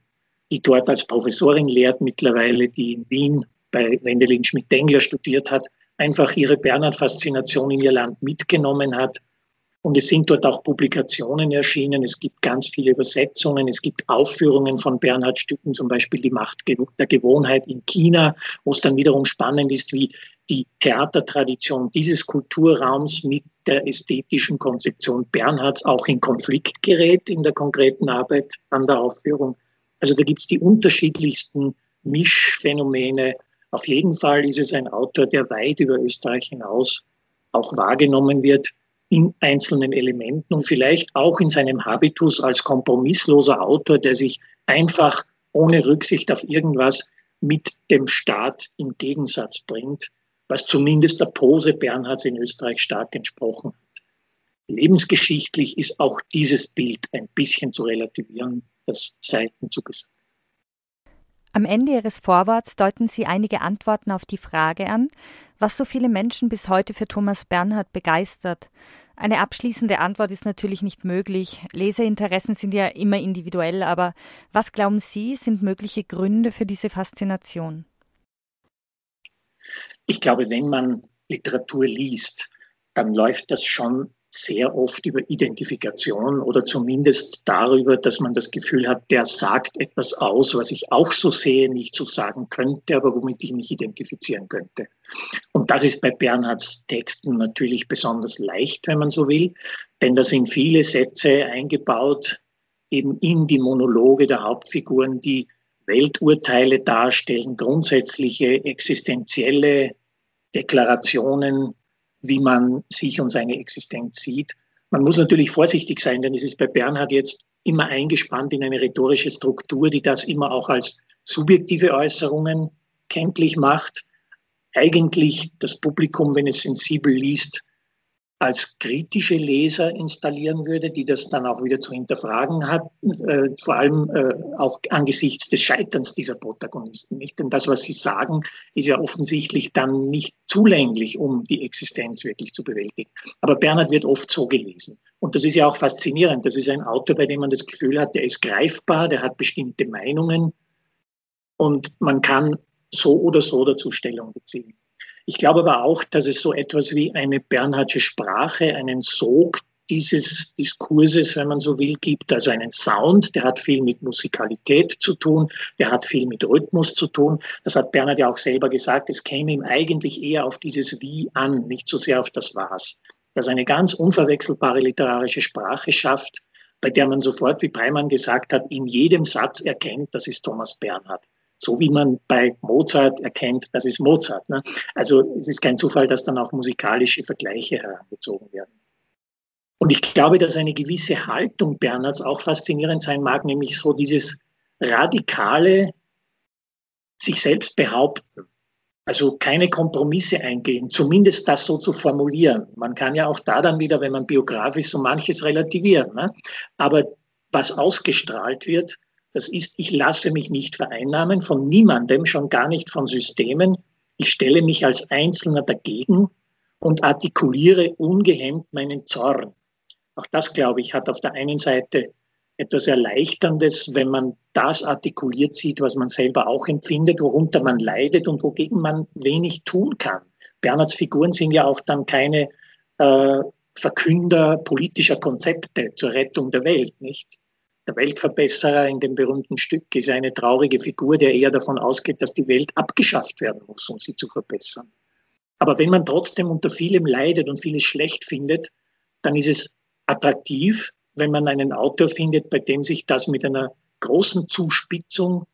die dort als Professorin lehrt mittlerweile, die in Wien bei Wendelin Schmidt-Dengler studiert hat, einfach ihre Bernhard-Faszination in ihr Land mitgenommen hat. Und es sind dort auch Publikationen erschienen. Es gibt ganz viele Übersetzungen. Es gibt Aufführungen von Bernhard-Stücken, zum Beispiel die Macht der Gewohnheit in China, wo es dann wiederum spannend ist, wie die Theatertradition dieses Kulturraums mit der ästhetischen Konzeption Bernhards auch in Konflikt gerät in der konkreten Arbeit an der Aufführung. Also da gibt es die unterschiedlichsten Mischphänomene. Auf jeden Fall ist es ein Autor, der weit über Österreich hinaus auch wahrgenommen wird in einzelnen Elementen und vielleicht auch in seinem Habitus als kompromissloser Autor, der sich einfach ohne Rücksicht auf irgendwas mit dem Staat im Gegensatz bringt, was zumindest der Pose Bernhards in Österreich stark entsprochen hat. Lebensgeschichtlich ist auch dieses Bild ein bisschen zu relativieren das sei hinzugesagt. Am Ende Ihres Vorworts deuten Sie einige Antworten auf die Frage an, was so viele Menschen bis heute für Thomas Bernhard begeistert. Eine abschließende Antwort ist natürlich nicht möglich. Leserinteressen sind ja immer individuell, aber was glauben Sie, sind mögliche Gründe für diese Faszination? Ich glaube, wenn man Literatur liest, dann läuft das schon sehr oft über Identifikation oder zumindest darüber, dass man das Gefühl hat, der sagt etwas aus, was ich auch so sehe, nicht so sagen könnte, aber womit ich mich identifizieren könnte. Und das ist bei Bernhards Texten natürlich besonders leicht, wenn man so will, denn da sind viele Sätze eingebaut, eben in die Monologe der Hauptfiguren, die Welturteile darstellen, grundsätzliche existenzielle Deklarationen wie man sich und seine Existenz sieht. Man muss natürlich vorsichtig sein, denn es ist bei Bernhard jetzt immer eingespannt in eine rhetorische Struktur, die das immer auch als subjektive Äußerungen kenntlich macht. Eigentlich das Publikum, wenn es sensibel liest, als kritische Leser installieren würde, die das dann auch wieder zu hinterfragen hat, äh, vor allem äh, auch angesichts des Scheiterns dieser Protagonisten. Nicht? Denn das, was sie sagen, ist ja offensichtlich dann nicht zulänglich, um die Existenz wirklich zu bewältigen. Aber Bernhard wird oft so gelesen. Und das ist ja auch faszinierend. Das ist ein Autor, bei dem man das Gefühl hat, der ist greifbar, der hat bestimmte Meinungen und man kann so oder so dazu Stellung beziehen. Ich glaube aber auch, dass es so etwas wie eine Bernhardsche Sprache, einen Sog dieses Diskurses, wenn man so will, gibt. Also einen Sound, der hat viel mit Musikalität zu tun, der hat viel mit Rhythmus zu tun. Das hat Bernhard ja auch selber gesagt. Es käme ihm eigentlich eher auf dieses Wie an, nicht so sehr auf das Was. Dass eine ganz unverwechselbare literarische Sprache schafft, bei der man sofort, wie Breimann gesagt hat, in jedem Satz erkennt, das ist Thomas Bernhard so wie man bei Mozart erkennt, das ist Mozart. Ne? Also es ist kein Zufall, dass dann auch musikalische Vergleiche herangezogen werden. Und ich glaube, dass eine gewisse Haltung Bernhards auch faszinierend sein mag, nämlich so dieses radikale sich selbst behaupten. Also keine Kompromisse eingehen, zumindest das so zu formulieren. Man kann ja auch da dann wieder, wenn man biografisch so manches relativieren. Ne? Aber was ausgestrahlt wird, das ist, ich lasse mich nicht vereinnahmen von niemandem, schon gar nicht von Systemen. Ich stelle mich als Einzelner dagegen und artikuliere ungehemmt meinen Zorn. Auch das, glaube ich, hat auf der einen Seite etwas Erleichterndes, wenn man das artikuliert sieht, was man selber auch empfindet, worunter man leidet und wogegen man wenig tun kann. Bernhards Figuren sind ja auch dann keine äh, Verkünder politischer Konzepte zur Rettung der Welt, nicht? Der Weltverbesserer in dem berühmten Stück ist eine traurige Figur, der eher davon ausgeht, dass die Welt abgeschafft werden muss, um sie zu verbessern. Aber wenn man trotzdem unter vielem leidet und vieles schlecht findet, dann ist es attraktiv, wenn man einen Autor findet, bei dem sich das mit einer großen Zuspitzung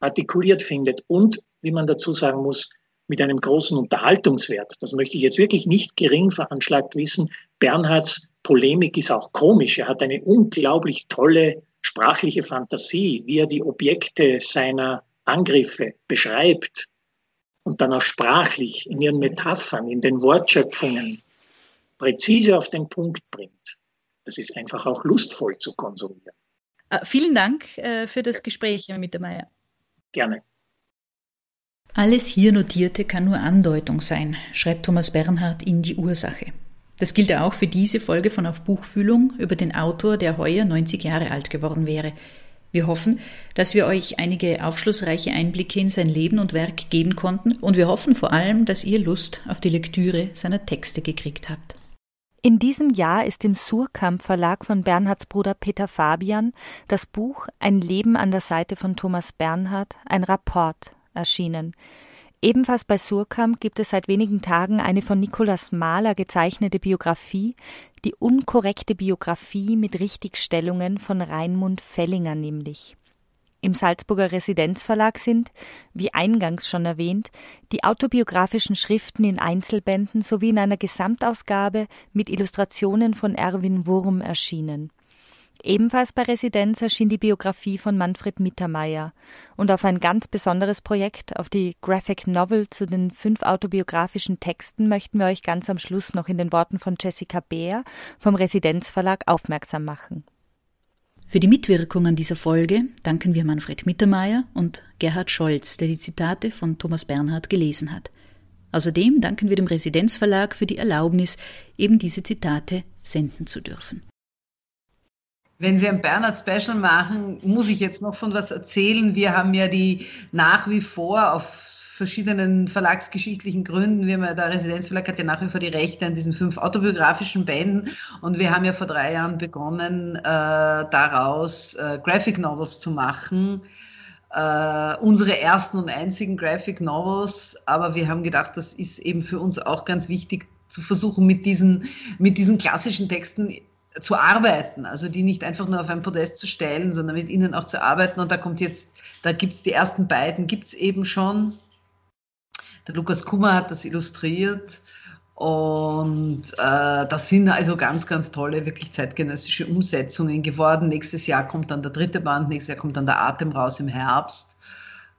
artikuliert findet und, wie man dazu sagen muss, mit einem großen Unterhaltungswert. Das möchte ich jetzt wirklich nicht gering veranschlagt wissen. Bernhards Polemik ist auch komisch. Er hat eine unglaublich tolle sprachliche Fantasie, wie er die Objekte seiner Angriffe beschreibt und dann auch sprachlich in ihren Metaphern, in den Wortschöpfungen präzise auf den Punkt bringt. Das ist einfach auch lustvoll zu konsumieren. Uh, vielen Dank uh, für das Gespräch, Herr Mittermeier. Gerne. Alles hier Notierte kann nur Andeutung sein, schreibt Thomas Bernhard in Die Ursache. Das gilt auch für diese Folge von Auf Buchfühlung über den Autor, der heuer 90 Jahre alt geworden wäre. Wir hoffen, dass wir euch einige aufschlussreiche Einblicke in sein Leben und Werk geben konnten und wir hoffen vor allem, dass ihr Lust auf die Lektüre seiner Texte gekriegt habt. In diesem Jahr ist im Surkamp Verlag von Bernhards Bruder Peter Fabian das Buch Ein Leben an der Seite von Thomas Bernhard, ein Rapport erschienen. Ebenfalls bei Surkamp gibt es seit wenigen Tagen eine von Nikolaus Mahler gezeichnete Biografie, die unkorrekte Biografie mit Richtigstellungen von Raimund Fellinger nämlich. Im Salzburger Residenzverlag sind, wie eingangs schon erwähnt, die autobiografischen Schriften in Einzelbänden sowie in einer Gesamtausgabe mit Illustrationen von Erwin Wurm erschienen. Ebenfalls bei Residenz erschien die Biografie von Manfred Mittermeier und auf ein ganz besonderes Projekt, auf die Graphic Novel zu den fünf autobiografischen Texten, möchten wir euch ganz am Schluss noch in den Worten von Jessica Beer vom Residenzverlag aufmerksam machen. Für die Mitwirkung an dieser Folge danken wir Manfred Mittermeier und Gerhard Scholz, der die Zitate von Thomas Bernhard gelesen hat. Außerdem danken wir dem Residenzverlag für die Erlaubnis, eben diese Zitate senden zu dürfen. Wenn Sie ein Bernhard-Special machen, muss ich jetzt noch von was erzählen. Wir haben ja die nach wie vor auf verschiedenen verlagsgeschichtlichen Gründen. Wir haben ja, der Residenzverlag hat ja nach wie vor die Rechte an diesen fünf autobiografischen Bänden und wir haben ja vor drei Jahren begonnen, äh, daraus äh, Graphic Novels zu machen. Äh, unsere ersten und einzigen Graphic Novels, aber wir haben gedacht, das ist eben für uns auch ganz wichtig zu versuchen, mit diesen, mit diesen klassischen Texten zu arbeiten, also die nicht einfach nur auf ein Podest zu stellen, sondern mit ihnen auch zu arbeiten. Und da kommt jetzt, da gibt es die ersten beiden, gibt es eben schon. Der Lukas Kummer hat das illustriert Und äh, das sind also ganz, ganz tolle, wirklich zeitgenössische Umsetzungen geworden. Nächstes Jahr kommt dann der dritte Band, nächstes Jahr kommt dann der Atem raus im Herbst.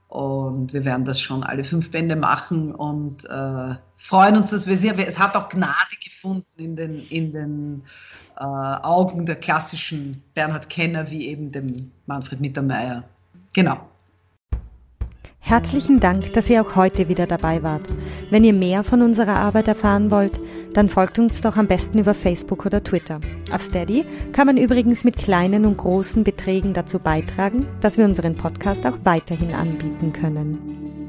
Und wir werden das schon alle fünf Bände machen und äh, freuen uns, dass wir sehr, es hat auch Gnade gefunden in den, in den äh, Augen der klassischen Bernhard Kenner, wie eben dem Manfred Mittermeier. Genau. Herzlichen Dank, dass ihr auch heute wieder dabei wart. Wenn ihr mehr von unserer Arbeit erfahren wollt, dann folgt uns doch am besten über Facebook oder Twitter. Auf Steady kann man übrigens mit kleinen und großen Beträgen dazu beitragen, dass wir unseren Podcast auch weiterhin anbieten können.